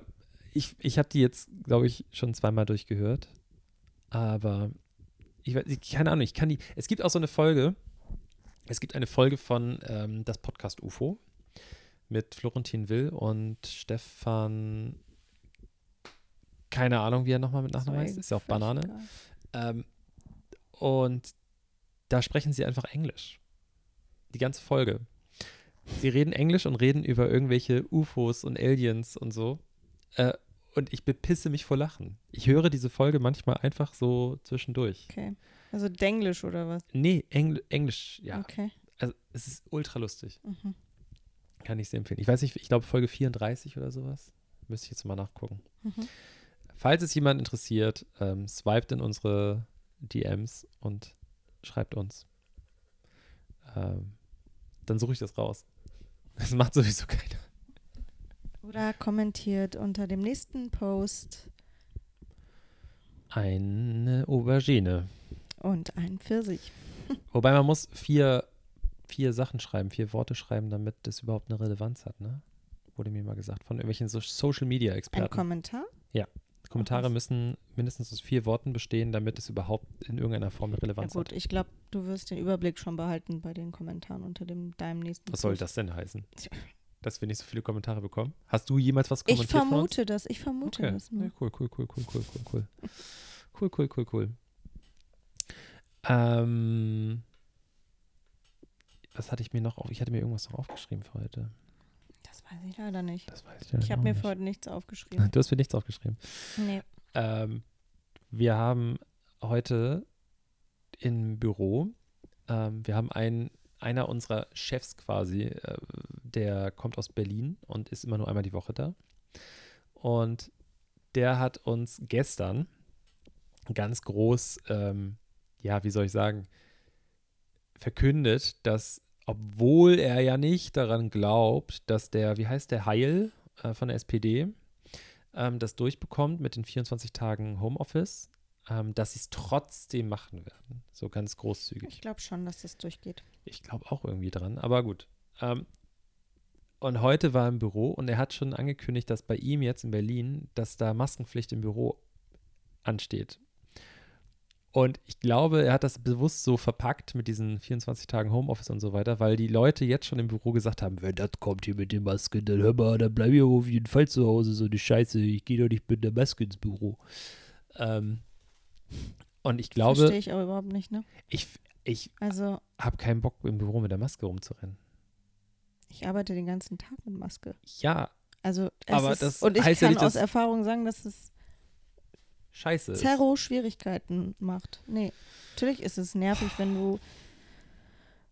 Speaker 2: ich ich habe die jetzt, glaube ich, schon zweimal durchgehört. Aber ich, weiß- keine Ahnung, ich kann die. Es gibt auch so eine Folge. Es gibt eine Folge von ähm, das Podcast UFO mit Florentin Will und Stefan. Keine Ahnung, wie er nochmal mit Nachnamen heißt. Ist ja auch Banane. Ähm, und da sprechen sie einfach Englisch. Die ganze Folge. Sie reden Englisch und reden über irgendwelche UFOs und Aliens und so. Äh, und ich bepisse mich vor Lachen. Ich höre diese Folge manchmal einfach so zwischendurch.
Speaker 3: Okay. Also Denglisch oder was?
Speaker 2: Nee, Engl Englisch, ja.
Speaker 3: Okay.
Speaker 2: Also es ist ultra lustig.
Speaker 3: Mhm.
Speaker 2: Kann ich sehr empfehlen. Ich weiß nicht, ich glaube Folge 34 oder sowas. Müsste ich jetzt mal nachgucken.
Speaker 3: Mhm.
Speaker 2: Falls es jemand interessiert, ähm, swiped in unsere DMs und schreibt uns. Ähm, dann suche ich das raus. Das macht sowieso keiner.
Speaker 3: Oder kommentiert unter dem nächsten Post
Speaker 2: Eine Aubergine.
Speaker 3: und ein Pfirsich.
Speaker 2: Wobei man muss vier, vier Sachen schreiben, vier Worte schreiben, damit das überhaupt eine Relevanz hat, ne? Wurde mir mal gesagt von irgendwelchen so Social Media
Speaker 3: Ein
Speaker 2: Experten.
Speaker 3: Kommentar?
Speaker 2: Kommentare
Speaker 3: was?
Speaker 2: müssen mindestens aus vier Worten bestehen, damit es überhaupt in irgendeiner Form eine
Speaker 3: Ja
Speaker 2: Relevanz
Speaker 3: gut,
Speaker 2: hat.
Speaker 3: ich glaube, du wirst den Überblick schon behalten bei den Kommentaren unter dem deinem nächsten
Speaker 2: Was soll das denn heißen? Dass wir nicht so viele Kommentare bekommen? Hast du jemals was
Speaker 3: Ich
Speaker 2: kommentiert uns?
Speaker 3: vermute das, ich vermute
Speaker 2: Okay.
Speaker 3: das nur.
Speaker 2: cool, cool, cool, cool, cool, cool, cool. Cool, cool, cool, cool. Ähm, was hatte ich mir noch auf? Ich hatte mir irgendwas noch aufgeschrieben für heute.
Speaker 3: Das weiß ich leider nicht.
Speaker 2: Das weiß ich,
Speaker 3: Ich habe mir
Speaker 2: nicht.
Speaker 3: für heute nichts aufgeschrieben.
Speaker 2: Du hast mir nichts aufgeschrieben.
Speaker 3: nee.
Speaker 2: Ähm, wir haben heute im Büro, ähm, wir haben einen, einer unserer Chefs quasi, äh, der kommt aus Berlin und ist immer nur einmal die Woche da. Und der hat uns gestern ganz groß, ähm, ja, wie soll ich sagen, verkündet, dass, obwohl er ja nicht daran glaubt, dass der, wie heißt der, Heil äh, von der SPD, ähm, das durchbekommt mit den 24 Tagen Homeoffice, ähm, dass sie es trotzdem machen werden. So ganz großzügig.
Speaker 3: Ich glaube schon, dass das durchgeht.
Speaker 2: Ich glaube auch irgendwie dran, aber gut. Ähm, und heute war er im Büro und er hat schon angekündigt, dass bei ihm jetzt in Berlin, dass da Maskenpflicht im Büro ansteht. Und ich glaube, er hat das bewusst so verpackt mit diesen 24 Tagen Homeoffice und so weiter, weil die Leute jetzt schon im Büro gesagt haben, wenn das kommt hier mit den Masken, dann hör mal, dann bleib ich aber auf jeden Fall zu Hause, so eine Scheiße, ich gehe doch nicht mit der Maske ins Büro. Ähm, und ich glaube,
Speaker 3: Verstehe ich auch überhaupt nicht, ne?
Speaker 2: ich, ich
Speaker 3: Also,
Speaker 2: habe keinen Bock im Büro mit der Maske rumzurennen.
Speaker 3: Ich arbeite den ganzen Tag mit Maske.
Speaker 2: Ja,
Speaker 3: Also, es
Speaker 2: Aber
Speaker 3: ist,
Speaker 2: das
Speaker 3: und ich
Speaker 2: heißt ja
Speaker 3: kann
Speaker 2: nicht,
Speaker 3: aus Erfahrung sagen, dass es
Speaker 2: scheiße. ist.
Speaker 3: Zerro Schwierigkeiten macht. Nee, natürlich ist es nervig, wenn du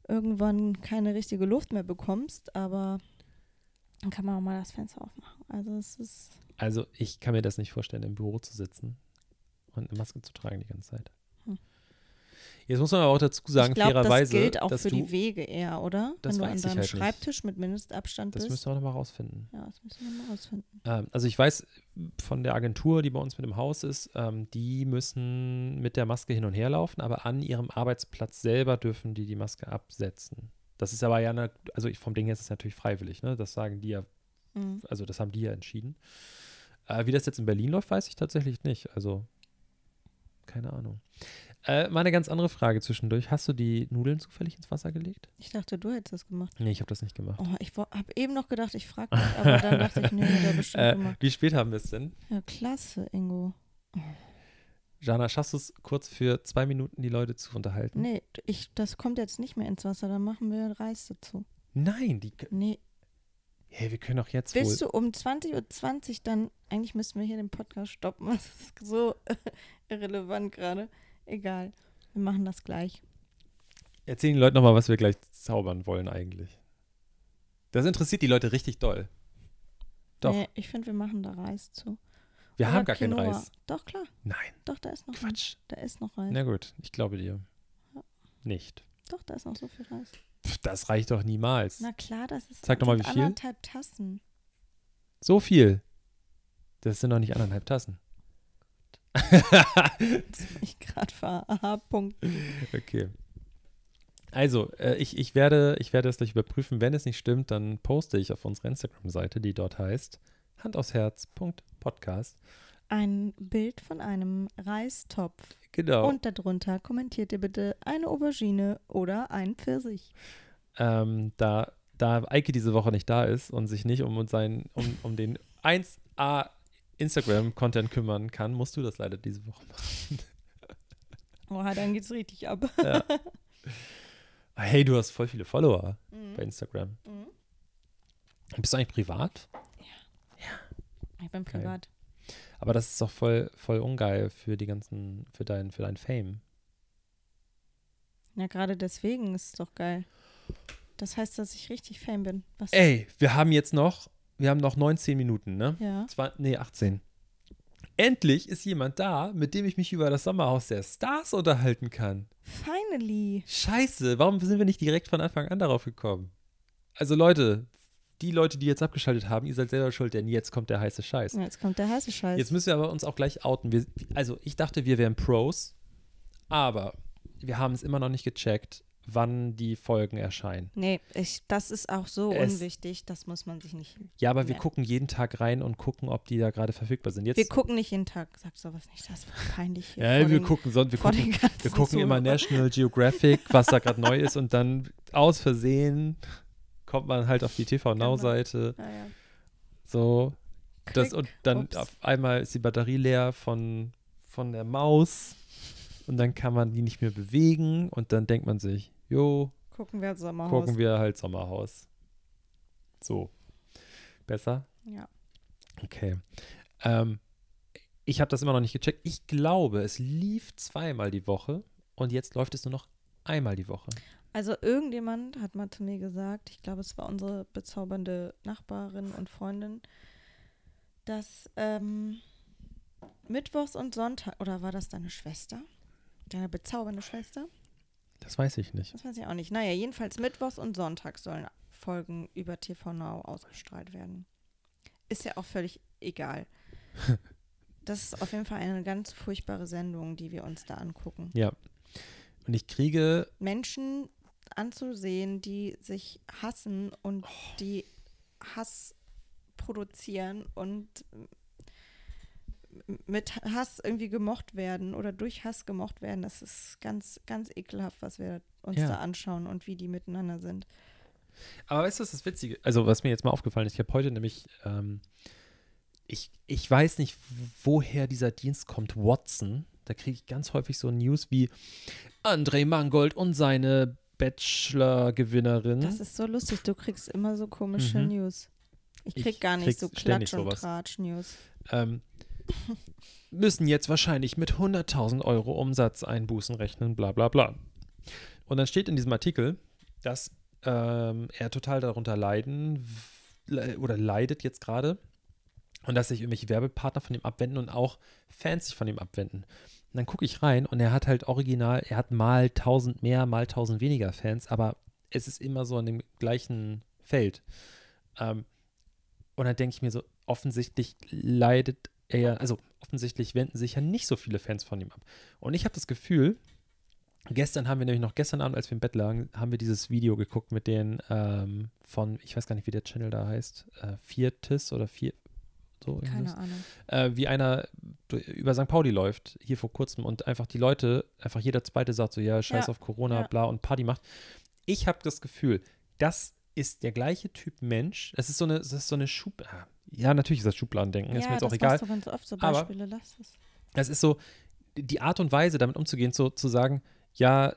Speaker 3: irgendwann keine richtige Luft mehr bekommst, aber dann kann man auch mal das Fenster aufmachen. Also es ist
Speaker 2: Also ich kann mir das nicht vorstellen, im Büro zu sitzen und eine Maske zu tragen die ganze Zeit. Jetzt muss man aber auch dazu sagen,
Speaker 3: ich glaube, das
Speaker 2: fairerweise,
Speaker 3: gilt auch
Speaker 2: dass
Speaker 3: für
Speaker 2: du,
Speaker 3: die Wege eher, oder?
Speaker 2: Das
Speaker 3: Wenn du an deinem
Speaker 2: halt nicht.
Speaker 3: Schreibtisch mit Mindestabstand
Speaker 2: das
Speaker 3: bist.
Speaker 2: müssen wir noch mal rausfinden.
Speaker 3: Ja, das müssen wir mal rausfinden.
Speaker 2: Ähm, also ich weiß von der Agentur, die bei uns mit im Haus ist, ähm, die müssen mit der Maske hin und her laufen, aber an ihrem Arbeitsplatz selber dürfen die die Maske absetzen. Das ist aber ja, eine, also vom Ding her ist es natürlich freiwillig, ne? Das sagen die ja,
Speaker 3: Mhm.
Speaker 2: also das haben die ja entschieden. Äh, wie das jetzt in Berlin läuft, weiß ich tatsächlich nicht. Also keine Ahnung. Äh, mal eine ganz andere Frage zwischendurch. Hast du die Nudeln zufällig ins Wasser gelegt?
Speaker 3: Ich dachte, du hättest das gemacht.
Speaker 2: Nee, ich habe das nicht gemacht.
Speaker 3: Oh, ich habe eben noch gedacht, ich frage dich, aber dann dachte ich, nee, hat er bestimmt
Speaker 2: Äh,
Speaker 3: gemacht.
Speaker 2: wie spät haben wir es denn?
Speaker 3: Ja, klasse, Ingo.
Speaker 2: Jana, schaffst du es kurz für zwei Minuten die Leute zu unterhalten?
Speaker 3: Nee, ich, das kommt jetzt nicht mehr ins Wasser, dann machen wir Reis dazu.
Speaker 2: Nein, die,
Speaker 3: Nee,
Speaker 2: hey, wir können auch jetzt wohl.
Speaker 3: du um 20.20 Uhr dann, eigentlich müssten wir hier den Podcast stoppen, das ist so irrelevant gerade. Egal, wir machen das gleich.
Speaker 2: Erzählen die Leute nochmal, was wir gleich zaubern wollen eigentlich. Das interessiert die Leute richtig doll. Doch.
Speaker 3: Nee, ich finde, wir machen da Reis zu.
Speaker 2: Wir
Speaker 3: Oder
Speaker 2: haben gar keinen. Reis.
Speaker 3: Doch, klar,
Speaker 2: Nein,
Speaker 3: doch, da ist noch
Speaker 2: Quatsch.
Speaker 3: Da ist noch Reis.
Speaker 2: Na gut, ich glaube dir.
Speaker 3: Ja.
Speaker 2: Nicht.
Speaker 3: Doch, da ist noch so viel Reis.
Speaker 2: Pff, das reicht doch niemals.
Speaker 3: Na klar, das ist
Speaker 2: Sag doch mal, wie viel?
Speaker 3: anderthalb Tassen.
Speaker 2: So viel. Das sind doch nicht anderthalb Tassen.
Speaker 3: Ich gerade Punkt.
Speaker 2: Okay. Also, äh, ich, ich, werde, ich werde es gleich überprüfen. Wenn es nicht stimmt, dann poste ich auf unserer Instagram-Seite, die dort heißt handaufsherz.podcast.
Speaker 3: Ein Bild von einem Reistopf.
Speaker 2: Genau.
Speaker 3: Und darunter kommentiert ihr bitte eine Aubergine oder ein Pfirsich.
Speaker 2: ähm, da, da Eike diese Woche nicht da ist und sich nicht um, sein, um, um den 1A Instagram-Content kümmern kann, musst du das leider diese Woche machen.
Speaker 3: Oha, dann geht's richtig ab.
Speaker 2: Ja. Hey, du hast voll viele Follower bei
Speaker 3: Mhm.
Speaker 2: Instagram.
Speaker 3: Mhm.
Speaker 2: Bist du eigentlich privat?
Speaker 3: Ich bin
Speaker 2: Geil.
Speaker 3: privat.
Speaker 2: Aber das ist doch voll, voll ungeil für die ganzen, für dein, für dein Fame.
Speaker 3: Ja, gerade deswegen ist es doch geil. Das heißt, dass ich richtig Fame bin. Was?
Speaker 2: Ey, wir haben jetzt noch, wir haben noch 19 Minuten, ne?
Speaker 3: Ja.
Speaker 2: Zwei, nee, 18. Endlich ist jemand da, mit dem ich mich über das Sommerhaus der Stars unterhalten kann.
Speaker 3: Finally.
Speaker 2: Scheiße, warum sind wir nicht direkt von Anfang an darauf gekommen? Also Leute, die Leute, die jetzt abgeschaltet haben, ihr seid selber schuld, denn jetzt kommt der heiße Scheiß.
Speaker 3: Jetzt kommt der heiße Scheiß.
Speaker 2: Jetzt müssen wir aber uns auch gleich outen. Wir, also ich dachte, wir wären Pros, aber wir haben es immer noch nicht gecheckt, wann die Folgen erscheinen.
Speaker 3: nee, ich, das ist auch so
Speaker 2: Es-
Speaker 3: unwichtig. Das muss man sich nicht.
Speaker 2: Ja, aber wir
Speaker 3: Ja.
Speaker 2: gucken jeden Tag rein und gucken, ob die da gerade verfügbar sind. Jetzt,
Speaker 3: Wir gucken nicht jeden Tag. Sag sowas nicht. Das war peinlich hier.
Speaker 2: ja, wir
Speaker 3: den,
Speaker 2: gucken, sonst, wir gucken, wir gucken immer. National Geographic, was da gerade neu ist und dann aus Versehen kommt man halt auf die TV Now Seite.
Speaker 3: Ja, ja.
Speaker 2: So, das, und dann
Speaker 3: ups.
Speaker 2: auf einmal ist die Batterie leer von, von der Maus und dann kann man die nicht mehr bewegen und dann denkt man sich, jo,
Speaker 3: Gucken wir Sommerhaus.
Speaker 2: gucken wir halt Sommerhaus. So. Besser?
Speaker 3: Ja.
Speaker 2: Okay. Ähm, ich habe das immer noch nicht gecheckt. Ich glaube, es lief zweimal die Woche und jetzt läuft es nur noch einmal die Woche.
Speaker 3: Also irgendjemand hat mal zu mir gesagt, ich glaube, es war unsere bezaubernde Nachbarin und Freundin, dass ähm, Mittwochs und Sonntag, oder war das deine Schwester? Deine bezaubernde Schwester?
Speaker 2: Das weiß ich nicht.
Speaker 3: Das weiß ich auch nicht. Naja, jedenfalls Mittwochs und Sonntag sollen Folgen über TV Now ausgestrahlt werden. Ist ja auch völlig egal. Das ist auf jeden Fall eine ganz furchtbare Sendung, die wir uns da angucken.
Speaker 2: Ja. Und ich kriege,
Speaker 3: Menschen anzusehen, die sich hassen und die Hass produzieren und mit Hass irgendwie gemocht werden oder durch Hass gemocht werden, das ist ganz, ganz ekelhaft, was wir uns
Speaker 2: Ja.
Speaker 3: da anschauen und wie die miteinander sind.
Speaker 2: aber weißt du, was das Witzige Also, was mir jetzt mal aufgefallen ist, ich habe heute nämlich, ähm, ich, ich weiß nicht, woher dieser Dienst kommt, Watson. Da kriege ich ganz häufig so News wie André Mangold und seine Bachelor-Gewinnerin.
Speaker 3: Das ist so lustig, du kriegst immer so komische
Speaker 2: Mhm.
Speaker 3: News. Ich
Speaker 2: Ich
Speaker 3: krieg gar nicht
Speaker 2: krieg
Speaker 3: so Klatsch- und. Tratsch-News.
Speaker 2: ähm, müssen jetzt wahrscheinlich mit 100.000 Euro Umsatz einbußen rechnen, bla bla bla. Und dann steht in diesem Artikel, dass ähm, er total darunter leiden oder leidet jetzt gerade, Und dass sich irgendwelche Werbepartner von ihm abwenden und auch Fans sich von ihm abwenden. Und dann gucke ich rein und er hat halt original, er hat mal 1000 mehr, mal 1000 weniger Fans, aber es ist immer so an dem gleichen Feld. Ähm, und dann denke ich mir so, offensichtlich leidet er, also offensichtlich wenden sich ja nicht so viele Fans von ihm ab. Und ich habe das Gefühl, gestern haben wir nämlich noch, gestern Abend, als wir im Bett lagen, haben wir dieses Video geguckt mit den ähm, von, ich weiß gar nicht, wie der Channel da heißt, äh, Viertis oder Vier, so
Speaker 3: Keine Ahnung.
Speaker 2: äh, wie einer über St. Pauli läuft, hier vor kurzem, und einfach die Leute, einfach jeder Zweite sagt so, ja, scheiß
Speaker 3: Ja,
Speaker 2: auf Corona,
Speaker 3: ja.
Speaker 2: bla, und Party macht. Ich habe das Gefühl, das ist der gleiche Typ Mensch. Es ist so eine, es ist so eine Schub, ah, ja, natürlich ist das Schubladendenken, ist mir jetzt auch
Speaker 3: das
Speaker 2: egal.
Speaker 3: machst du ganz oft so
Speaker 2: Aber-
Speaker 3: Beispiele, lass es.
Speaker 2: Es ist so, die Art und Weise, damit umzugehen, so zu sagen, ja,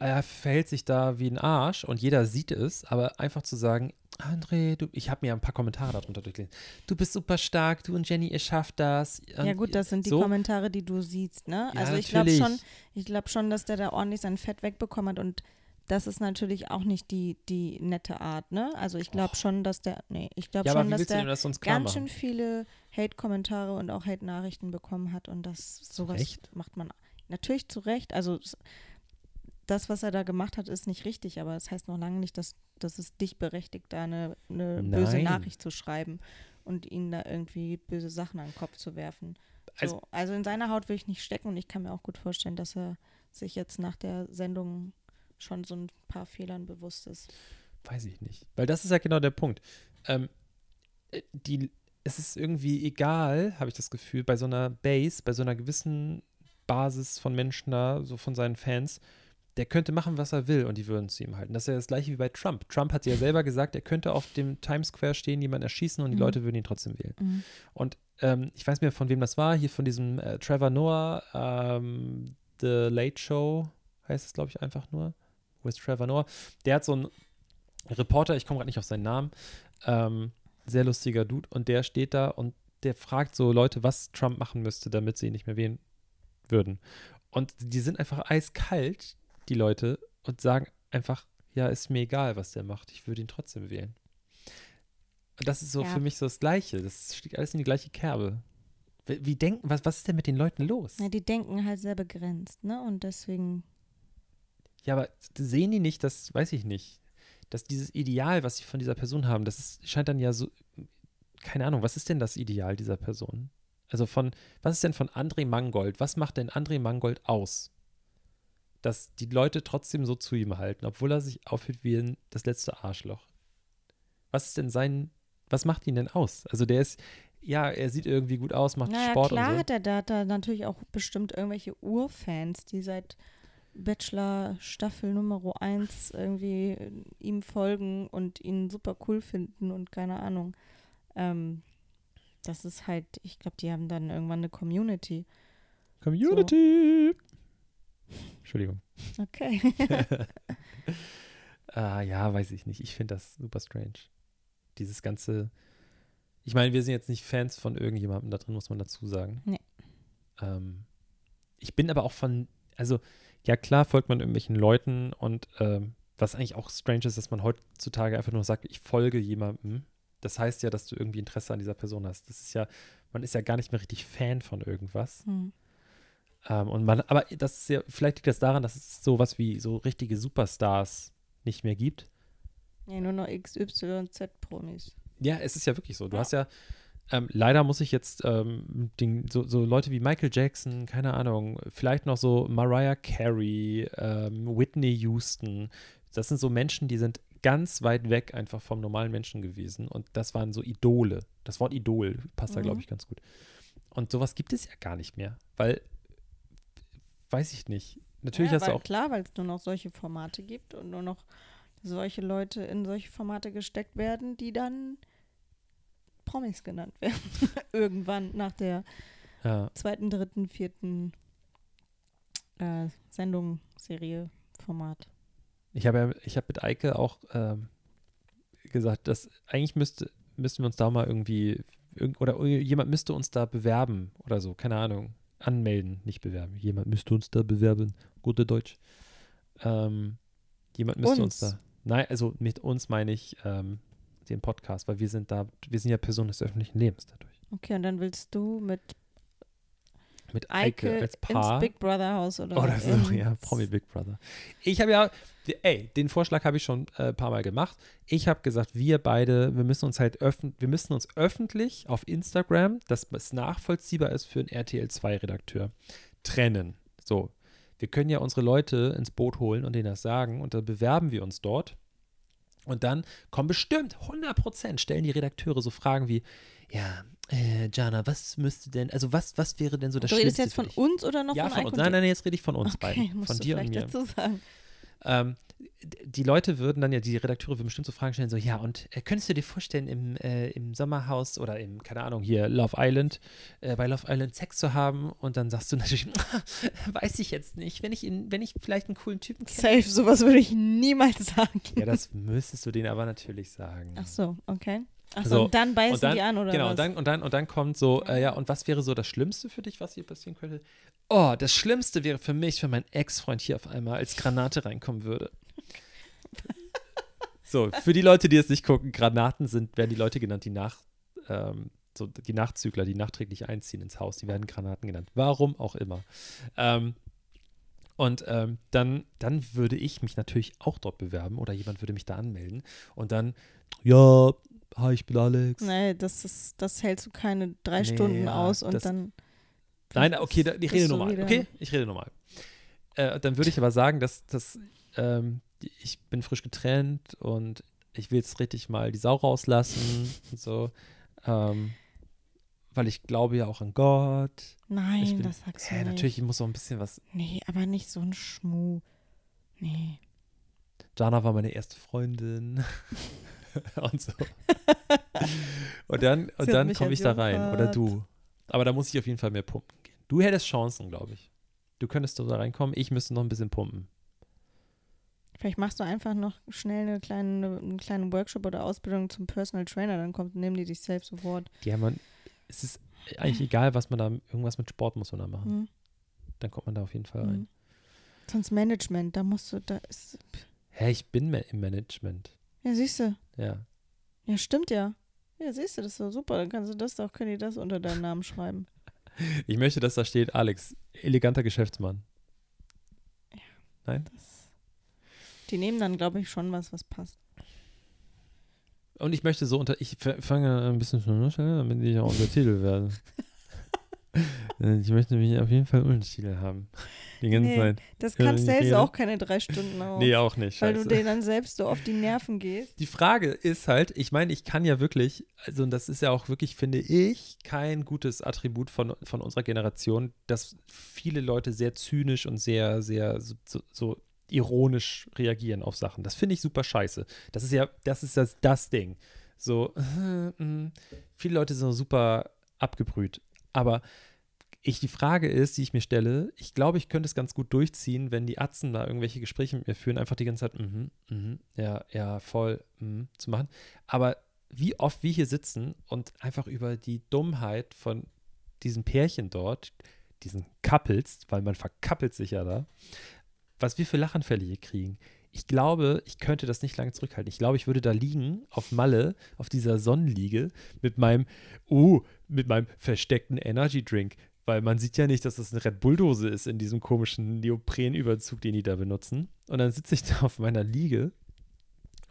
Speaker 2: er verhält sich da wie ein Arsch und jeder sieht es, aber einfach zu sagen, André, du, ich habe mir ein paar Kommentare darunter durchgelesen. Du bist super stark, du und Jenny, ihr schafft das.
Speaker 3: Ja gut, das sind die
Speaker 2: so.
Speaker 3: Kommentare, die du siehst, ne?
Speaker 2: Ja,
Speaker 3: also ich glaube schon, ich glaube schon, dass der da ordentlich sein Fett wegbekommen hat und das ist natürlich auch nicht die, die nette Art, ne? Also ich glaube schon, dass der, nee, ich glaube
Speaker 2: Ja,
Speaker 3: schon, dass der
Speaker 2: das
Speaker 3: ganz schön viele Hate-Kommentare und auch Hate-Nachrichten bekommen hat und das sowas
Speaker 2: Recht?
Speaker 3: macht man natürlich zu Recht. Also das, was er da gemacht hat, ist nicht richtig, aber das heißt noch lange nicht, dass, dass es dich berechtigt, da eine, eine böse. Nachricht zu schreiben und ihnen da irgendwie böse Sachen an den Kopf zu werfen.
Speaker 2: Also-
Speaker 3: So, also in seiner Haut will ich nicht stecken und ich kann mir auch gut vorstellen, dass er sich jetzt nach der Sendung schon so ein paar Fehlern bewusst ist.
Speaker 2: Weiß ich nicht. Weil das ist ja genau der Punkt. Ähm, äh, die, es ist irgendwie egal, habe ich das Gefühl, bei so einer Base, bei so einer gewissen Basis von Menschen da, so von seinen Fans, der könnte machen, was er will und die würden zu ihm halten. Das ist ja das gleiche wie bei Trump. Trump hat ja selber gesagt, er könnte auf dem Times Square stehen, jemanden erschießen und die
Speaker 3: Mhm.
Speaker 2: Leute würden ihn trotzdem wählen. Und ähm, ich weiß nicht mehr, von wem das war, hier von diesem äh, Trevor Noah, ähm, The Late Show heißt es, glaube ich, einfach nur. With Trevor Noah. Der hat so einen Reporter, ich komme gerade nicht auf seinen Namen, ähm, sehr lustiger Dude, und der steht da und der fragt so Leute, was Trump machen müsste, damit sie ihn nicht mehr wählen würden. Und die sind einfach eiskalt, die Leute, und sagen einfach, ja, ist mir egal, was der macht, ich würde ihn trotzdem wählen. Und das ist so
Speaker 3: Ja.
Speaker 2: für mich so das Gleiche. Das steckt alles in die gleiche Kerbe. Wie, wie denken, was, was ist denn mit den Leuten los?
Speaker 3: Ja, die denken halt sehr begrenzt, ne? Und deswegen,
Speaker 2: Ja, aber sehen die nicht, das weiß ich nicht, dass dieses Ideal, was sie von dieser Person haben, das ist, scheint dann ja so, keine Ahnung, was ist denn das Ideal dieser Person? Also von, was ist denn von André Mangold? Was macht denn André Mangold aus? Dass die Leute trotzdem so zu ihm halten, obwohl er sich aufführt wie ein, das letzte Arschloch. Was ist denn sein, was macht ihn denn aus? Also der ist, ja, er sieht irgendwie gut aus, macht
Speaker 3: naja,
Speaker 2: Sport
Speaker 3: klar
Speaker 2: und so.
Speaker 3: hat er da, er natürlich auch bestimmt irgendwelche Urfans, die seit Bachelor Staffel Nummer 1 irgendwie äh, ihm folgen und ihn super cool finden und keine Ahnung. Ähm, das ist halt, ich glaube, die haben dann irgendwann eine Community.
Speaker 2: Community! Entschuldigung.
Speaker 3: Okay.
Speaker 2: Ah, ja, weiß ich nicht. Ich finde das super strange. Dieses ganze. Ich meine, wir sind jetzt nicht Fans von irgendjemandem da drin, muss man dazu sagen.
Speaker 3: Nee.
Speaker 2: Ähm, ich bin aber auch von. Also, ja, klar folgt man irgendwelchen Leuten und ähm, was eigentlich auch strange ist, dass man heutzutage einfach nur sagt, ich folge jemandem. Das heißt ja, dass du irgendwie Interesse an dieser Person hast. Das ist ja, man ist ja gar nicht mehr richtig Fan von irgendwas.
Speaker 3: Hm.
Speaker 2: Ähm, und man, aber das ist ja, vielleicht liegt das daran, dass es sowas wie so richtige Superstars nicht mehr gibt.
Speaker 3: Ja, nur noch XYZ-Promis.
Speaker 2: Ja, es ist ja wirklich so. Du
Speaker 3: Ja.
Speaker 2: hast ja, ähm, leider muss ich jetzt ähm, den, so, so Leute wie Michael Jackson, keine Ahnung, vielleicht noch so Mariah Carey, ähm, Whitney Houston. Das sind so Menschen, die sind ganz weit weg einfach vom normalen Menschen gewesen. Und das waren so Idole. Das Wort Idol passt da, glaube
Speaker 3: Mhm.
Speaker 2: ich, ganz gut. Und sowas gibt es ja gar nicht mehr, weil, weiß ich nicht. Natürlich
Speaker 3: ja,
Speaker 2: hast du auch
Speaker 3: Klar, weil es nur noch solche Formate gibt und nur noch solche Leute in solche Formate gesteckt werden, die dann Promis genannt werden. Irgendwann nach der
Speaker 2: ja,
Speaker 3: zweiten, dritten, vierten äh, Sendung, Serie, Format.
Speaker 2: Ich habe ja, ich habe mit Eike auch ähm, gesagt, dass eigentlich müsste, müssten wir uns da mal irgendwie irgend, oder jemand müsste uns da bewerben oder so, keine Ahnung, anmelden, nicht bewerben. Jemand müsste uns da bewerben, gute Deutsch. Ähm, jemand müsste uns.
Speaker 3: Uns?
Speaker 2: da. Nein, also mit uns meine ich ähm, den Podcast, weil wir sind da, wir sind ja Personen des öffentlichen Lebens dadurch.
Speaker 3: Okay, und dann willst du mit
Speaker 2: Mit Eike,
Speaker 3: Eike
Speaker 2: als
Speaker 3: ins
Speaker 2: Paar.
Speaker 3: Big Brother Haus oder
Speaker 2: Oder so,
Speaker 3: ins-
Speaker 2: ja, Promi Big Brother. Ich habe ja, ey, den Vorschlag habe ich schon äh, ein paar Mal gemacht. Ich habe gesagt, wir beide, wir müssen uns halt öffn wir müssen uns öffentlich auf Instagram, dass es nachvollziehbar ist für einen RTL 2 Redakteur, trennen. So, wir können ja unsere Leute ins Boot holen und denen das sagen und dann bewerben wir uns dort. Und dann kommen bestimmt 100% stellen die Redakteure so Fragen wie, ja, äh, Jana, was müsste denn, also was, was wäre denn so das
Speaker 3: Du redest
Speaker 2: Schlimmste
Speaker 3: jetzt von uns oder noch
Speaker 2: ja,
Speaker 3: von
Speaker 2: von uns. Nein, nein, jetzt rede ich von uns
Speaker 3: okay,
Speaker 2: beiden. Von dir und mir.
Speaker 3: dazu sagen.
Speaker 2: Ähm, die Leute würden dann ja, die Redakteure würden bestimmt so Fragen stellen, so, ja, und äh, könntest du dir vorstellen, im, äh, im Sommerhaus oder im, keine Ahnung, hier Love Island, äh, bei Love Island Sex zu haben? Und dann sagst du natürlich, weiß ich jetzt nicht, wenn ich, in, wenn ich vielleicht einen coolen Typen kenne.
Speaker 3: Safe, sowas würde ich niemals sagen.
Speaker 2: Ja, das müsstest du denen aber natürlich sagen.
Speaker 3: Ach so, okay. Ach so,
Speaker 2: So,
Speaker 3: und dann beißen
Speaker 2: und dann,
Speaker 3: die an oder
Speaker 2: genau,
Speaker 3: was?
Speaker 2: und dann, und, dann, und dann kommt so, äh, ja, und was wäre so das Schlimmste für dich, was hier passieren könnte? Oh, das Schlimmste wäre für mich, wenn mein Ex-Freund hier auf einmal als Granate reinkommen würde. so, für die Leute, die es nicht gucken, Granaten sind, werden die Leute genannt, die nach, ähm, so die Nachzügler, die nachträglich einziehen ins Haus, die werden Granaten genannt. Warum auch immer. Ähm, und ähm, dann, dann würde ich mich natürlich auch dort bewerben oder jemand würde mich da anmelden. Und dann, ja, hi, ich bin Alex.
Speaker 3: Nee, das, ist, das hältst du keine drei
Speaker 2: Nee,
Speaker 3: Stunden
Speaker 2: ja,
Speaker 3: aus und
Speaker 2: das-
Speaker 3: dann.
Speaker 2: Nein, okay, da, ich rede normal.
Speaker 3: wieder-
Speaker 2: Okay, ich rede normal. Äh, dann würde ich aber sagen, dass, dass ähm, ich bin frisch getrennt und ich will jetzt richtig mal die Sau rauslassen und so. Ähm, weil ich glaube ja auch an Gott.
Speaker 3: Nein,
Speaker 2: bin-
Speaker 3: das sagst du nicht.
Speaker 2: natürlich, ich muss auch ein bisschen was.
Speaker 3: Nee, aber nicht so ein Schmuh. Nee.
Speaker 2: Jana war meine erste Freundin. und so. Und dann, und dann komme ich da rein. Oder du. Aber da muss ich auf jeden Fall mehr pumpen gehen. Du hättest Chancen, glaube ich. Du könntest da reinkommen. Ich müsste noch ein bisschen pumpen.
Speaker 3: Vielleicht machst du einfach noch schnell eine kleine, einen kleinen Workshop oder Ausbildung zum Personal Trainer, dann kommt, nehmen die dich safe sofort.
Speaker 2: Ja, man, es ist eigentlich egal, was man da, irgendwas mit Sport muss man da machen.
Speaker 3: Hm?
Speaker 2: Dann kommt man da auf jeden Fall rein.
Speaker 3: Hm. Sonst Management, da musst du, da ist.
Speaker 2: Hä, ich bin im Management.
Speaker 3: Ja, siehst du.
Speaker 2: Ja.
Speaker 3: Ja, stimmt ja. Ja, siehst du, das ist doch super. Dann kannst du das doch, können die das unter deinen Namen schreiben.
Speaker 2: Ich möchte, dass da steht, Alex, eleganter Geschäftsmann.
Speaker 3: Das, die nehmen dann, glaube ich, schon was, was passt.
Speaker 2: Und ich möchte so unter, ich fange ein bisschen schon schneller, damit ich auch Untertitel werde. Äh, ich möchte mich auf jeden Fall Untertitel haben. Die ganze
Speaker 3: Nee,
Speaker 2: Zeit.
Speaker 3: Das kannst
Speaker 2: rede.
Speaker 3: auch keine drei Stunden auf.
Speaker 2: Nee, auch nicht.
Speaker 3: weil
Speaker 2: Scheiße.
Speaker 3: du denen dann selbst so auf die Nerven gehst.
Speaker 2: Die Frage ist halt, ich meine, ich kann ja wirklich, also und das ist ja auch wirklich, finde ich, kein gutes Attribut von, von unserer Generation, dass viele Leute sehr zynisch und sehr, sehr so, so, so ironisch reagieren auf Sachen. Das finde ich super scheiße. Das ist ja, das ist das, das Ding. So, äh, mh, viele Leute sind so super abgebrüht. Aber ich, die Frage ist, die ich mir stelle, ich glaube, ich könnte es ganz gut durchziehen, wenn die Atzen da irgendwelche Gespräche mit mir führen, einfach die ganze Zeit, mhm, mhm, ja, ja, voll, mhm, zu machen. Aber wie oft wir hier sitzen und einfach über die Dummheit von diesen Pärchen dort, diesen Couples, weil man verkappelt sich ja da, was wir für Lachanfälle hier kriegen. Ich glaube, ich könnte das nicht lange zurückhalten. Ich glaube, ich würde da liegen auf Malle, auf dieser Sonnenliege mit meinem, uh, mit meinem versteckten Energy Drink, weil man sieht ja nicht, dass das eine Red Bull-Dose ist in diesem komischen Neoprenüberzug, den die da benutzen. Und dann sitze ich da auf meiner Liege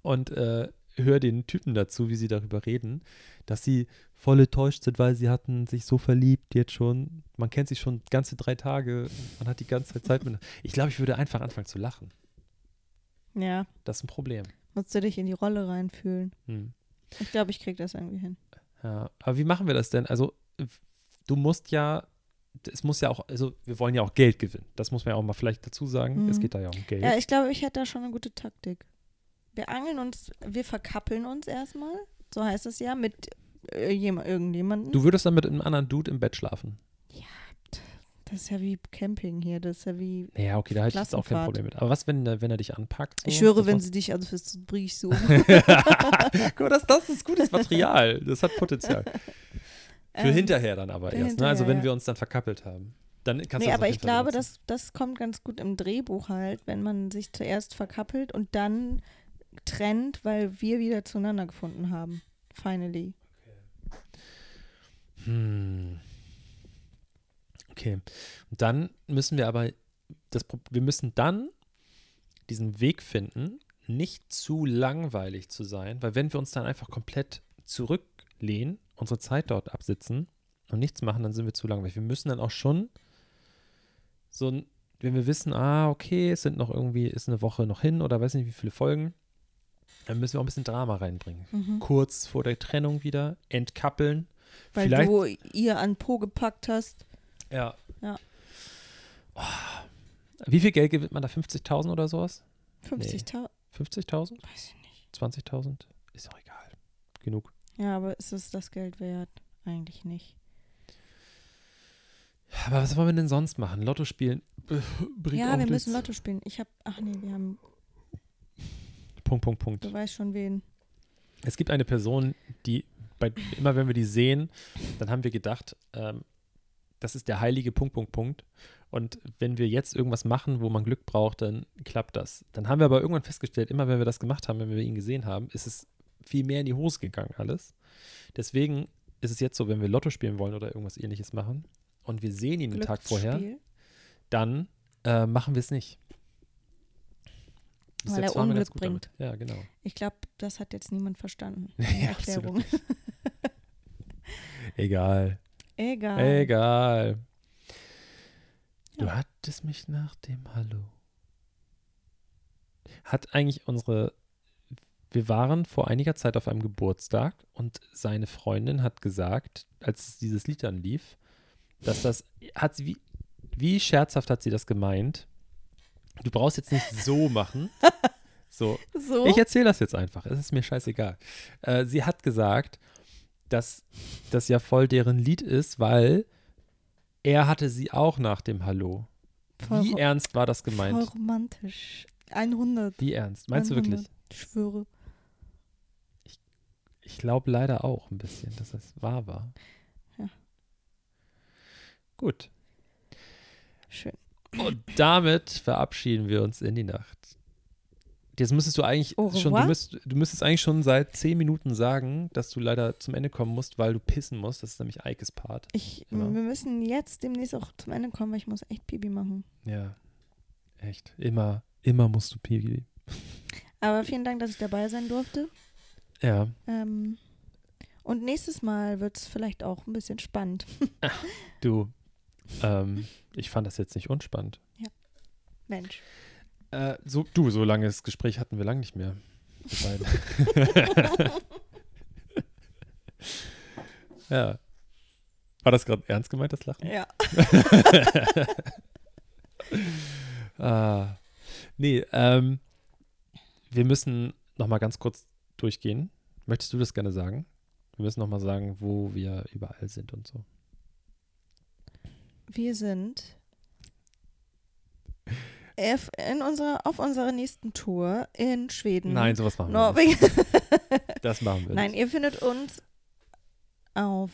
Speaker 2: und äh, höre den Typen dazu, wie sie darüber reden, dass sie voll enttäuscht sind, weil sie hatten sich so verliebt jetzt schon. Man kennt sich schon ganze drei Tage, man hat die ganze Zeit Zeit mit. Ich glaube, ich würde einfach anfangen zu lachen.
Speaker 3: Ja,
Speaker 2: Das ist ein Problem.
Speaker 3: musst du dich in die Rolle reinfühlen.
Speaker 2: Hm.
Speaker 3: Ich glaube, ich krieg das irgendwie hin.
Speaker 2: Ja, aber wie machen wir das denn? Also, du musst ja, es muss ja auch, also wir wollen ja auch Geld gewinnen. Das muss man ja auch mal vielleicht dazu sagen.
Speaker 3: Mhm.
Speaker 2: Es geht da ja um Geld.
Speaker 3: Ja, ich glaube, ich hätte da schon eine gute Taktik. Wir angeln uns, wir verkappeln uns erstmal, so heißt es ja, mit äh, jem- irgendjemandem.
Speaker 2: Du würdest dann mit einem anderen Dude im Bett schlafen.
Speaker 3: Das ist ja wie Camping hier, das ist ja wie.
Speaker 2: Ja, okay, da hätte ich jetzt auch kein. Problem mit. Aber was, wenn, er- wenn er dich anpackt? So?
Speaker 3: Ich schwöre,
Speaker 2: Das
Speaker 3: wenn sie dich, also fürs Briech so.
Speaker 2: Guck mal, das, das ist gutes Material. Das hat Potenzial. Für
Speaker 3: Ähm,
Speaker 2: hinterher dann aber erst. Ne? Also wenn wir uns dann verkappelt haben. Dann kannst
Speaker 3: Nee, aber ich glaube, das, das kommt ganz gut im Drehbuch halt, wenn man sich zuerst verkappelt und dann trennt, weil wir wieder zueinander gefunden haben. Finally.
Speaker 2: Hm. Okay. Und dann müssen wir aber, das, wir müssen dann diesen Weg finden, nicht zu langweilig zu sein, weil wenn wir uns dann einfach komplett zurücklehnen, unsere Zeit dort absitzen und nichts machen, dann sind wir zu langweilig. Wir müssen dann auch schon so, wenn wir wissen, ah, okay, es sind noch irgendwie, ist eine Woche noch hin oder weiß nicht wie viele Folgen, dann müssen wir auch ein bisschen Drama reinbringen.
Speaker 3: Mhm.
Speaker 2: Kurz vor der Trennung wieder, entkappeln.
Speaker 3: Weil
Speaker 2: Vielleicht
Speaker 3: du ihr an Po gepackt hast.
Speaker 2: Ja.
Speaker 3: Ja.
Speaker 2: Oh. Wie viel Geld gewinnt man da? 50.000 oder sowas?
Speaker 3: 50.000.
Speaker 2: 50.000?
Speaker 3: Weiß ich nicht.
Speaker 2: 20.000? Ist doch egal. Genug.
Speaker 3: Ja, aber ist es das Geld wert? Eigentlich nicht.
Speaker 2: Aber was wollen wir denn sonst machen? Lotto spielen äh, bringt
Speaker 3: ja, wir
Speaker 2: nichts.
Speaker 3: müssen Lotto spielen. Ich habe, ach nee, wir haben,
Speaker 2: Punkt, Punkt, Punkt.
Speaker 3: du weißt schon wen.
Speaker 2: Es gibt eine Person, die, bei, immer wenn wir die sehen, dann haben wir gedacht, ähm, das ist der heilige Punkt, Punkt, Punkt. Und wenn wir jetzt irgendwas machen, wo man Glück braucht, dann klappt das. Dann haben wir aber irgendwann festgestellt, immer wenn wir das gemacht haben, wenn wir ihn gesehen haben, ist es viel mehr in die Hose gegangen alles. Deswegen ist es jetzt so, wenn wir Lotto spielen wollen oder irgendwas ähnliches machen und wir sehen ihn den Tag vorher, dann äh, machen wir es nicht. Bis
Speaker 3: Weil er Unglück
Speaker 2: gut damit. Ja, genau.
Speaker 3: Ich glaube, das hat jetzt niemand verstanden.
Speaker 2: Ja,
Speaker 3: Erklärung.
Speaker 2: Egal.
Speaker 3: Egal.
Speaker 2: Egal. Du
Speaker 3: Ja.
Speaker 2: hattest mich nach dem Hallo. Hat eigentlich unsere. Wir waren vor einiger Zeit auf einem Geburtstag und seine Freundin hat gesagt, als dieses Lied dann lief, dass das. Hat sie, wie, wie scherzhaft hat sie das gemeint? Du brauchst jetzt nicht so machen. So,
Speaker 3: So?
Speaker 2: ich erzähle das jetzt einfach. Es ist mir scheißegal. Äh, sie hat gesagt, dass das ja voll deren Lied ist, weil er hatte sie auch nach dem Hallo.
Speaker 3: Voll
Speaker 2: Wie ernst war das
Speaker 3: Voll
Speaker 2: gemeint?
Speaker 3: romantisch. 100.
Speaker 2: Wie ernst? Meinst du
Speaker 3: 100.
Speaker 2: wirklich?
Speaker 3: Ich schwöre.
Speaker 2: Ich glaube leider auch ein bisschen, dass das wahr war.
Speaker 3: Ja.
Speaker 2: Gut.
Speaker 3: Schön.
Speaker 2: Und damit verabschieden wir uns in die Nacht. Jetzt müsstest du eigentlich
Speaker 3: Au
Speaker 2: schon, du, müsst, du müsstest eigentlich schon seit zehn Minuten sagen, dass du leider zum Ende kommen musst, weil du pissen musst. Das ist nämlich Eikes Part.
Speaker 3: Ich,
Speaker 2: Immer.
Speaker 3: Wir müssen jetzt demnächst auch zum Ende kommen, weil ich muss echt Pipi machen.
Speaker 2: Ja, echt. Immer, immer musst du Pipi.
Speaker 3: Aber vielen Dank, dass ich dabei sein durfte.
Speaker 2: Ja,
Speaker 3: Ähm, und nächstes Mal wird es vielleicht auch ein bisschen spannend.
Speaker 2: du. Ähm, ich fand das jetzt nicht unspannend.
Speaker 3: Mensch.
Speaker 2: Äh, so, du, so langes Gespräch hatten wir lang nicht mehr. Ja. War das gerade ernst gemeint, das Lachen?
Speaker 3: Ja.
Speaker 2: Ah. Nee, ähm, wir müssen noch mal ganz kurz durchgehen. Möchtest du das gerne sagen? Wir müssen noch mal sagen, wo wir überall sind und so.
Speaker 3: Wir sind auf- in unserer, auf unserer nächsten Tour in Schweden.
Speaker 2: Nein, sowas machen wir nicht.
Speaker 3: Norwegen.
Speaker 2: Das machen wir
Speaker 3: Nein,
Speaker 2: nicht.
Speaker 3: ihr findet uns auf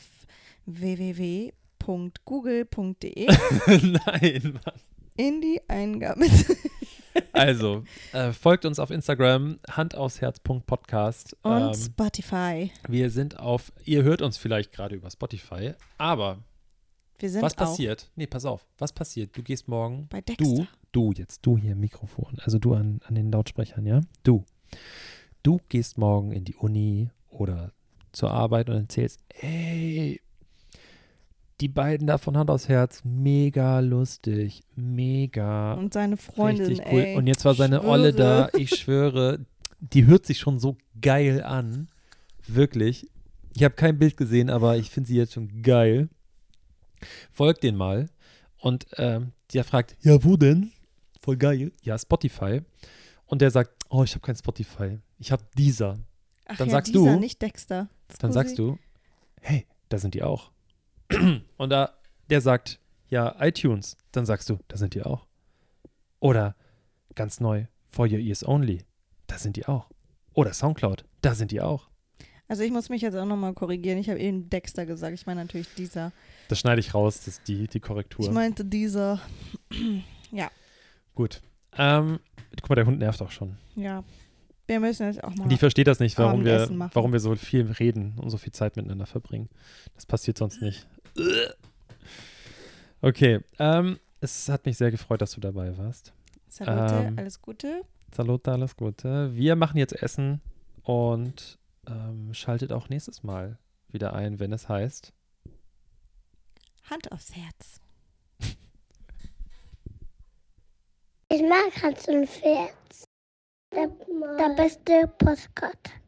Speaker 3: www.google.de
Speaker 2: Nein, Mann.
Speaker 3: in die Eingabe.
Speaker 2: Also, äh, folgt uns auf Instagram, handausherz.podcast.
Speaker 3: Und
Speaker 2: Ähm,
Speaker 3: Spotify.
Speaker 2: wir sind auf, ihr hört uns vielleicht gerade über Spotify, aber
Speaker 3: Wir sind
Speaker 2: was
Speaker 3: auch
Speaker 2: passiert? Nee, pass auf, was passiert? Du gehst morgen
Speaker 3: bei Dexter.
Speaker 2: Du, du jetzt, du hier im Mikrofon, also du an, an den Lautsprechern, ja? Du. Du gehst morgen in die Uni oder zur Arbeit und erzählst, ey, die beiden da von Hand aus Herz, mega lustig, mega
Speaker 3: Und seine Freundin,
Speaker 2: richtig cool.
Speaker 3: ey.
Speaker 2: und jetzt war seine
Speaker 3: schwöre.
Speaker 2: Olle da, ich schwöre, die hört sich schon so geil an. Wirklich. Ich habe kein Bild gesehen, aber ich finde sie jetzt schon geil. Folgt den mal. Und ähm, der fragt, ja, wo denn? Voll geil. Ja, Spotify. Und der sagt, oh, ich habe kein Spotify. Ich habe dieser.
Speaker 3: Ach
Speaker 2: dann
Speaker 3: ja,
Speaker 2: sagst
Speaker 3: dieser,
Speaker 2: du-
Speaker 3: nicht Dexter.
Speaker 2: Dann sagst du, hey, da sind die auch. Und da, der sagt, ja, iTunes. Dann sagst du, da sind die auch. Oder ganz neu, For Your Ears Only. Da sind die auch. Oder Soundcloud. Da sind die auch.
Speaker 3: Also ich muss mich jetzt auch nochmal korrigieren. Ich habe eben Dexter gesagt. Ich meine natürlich dieser.
Speaker 2: Das schneide ich raus, das ist die, die Korrektur.
Speaker 3: Ich meinte dieser.
Speaker 2: Gut. Ähm, guck mal, der Hund nervt auch schon.
Speaker 3: Ja. wir müssen jetzt auch mal.
Speaker 2: Die versteht das nicht, warum wir, warum wir so viel reden und so viel Zeit miteinander verbringen. Das passiert sonst nicht. Okay, ähm, es hat mich sehr gefreut, dass du dabei warst.
Speaker 3: Salute,
Speaker 2: ähm,
Speaker 3: alles Gute.
Speaker 2: Salute, alles Gute. Wir machen jetzt Essen und ähm, schaltet auch nächstes Mal wieder ein, wenn es heißt.
Speaker 3: Hand aufs Herz.
Speaker 4: Ich mag Hans und Pferd. Der, der beste Postkarte.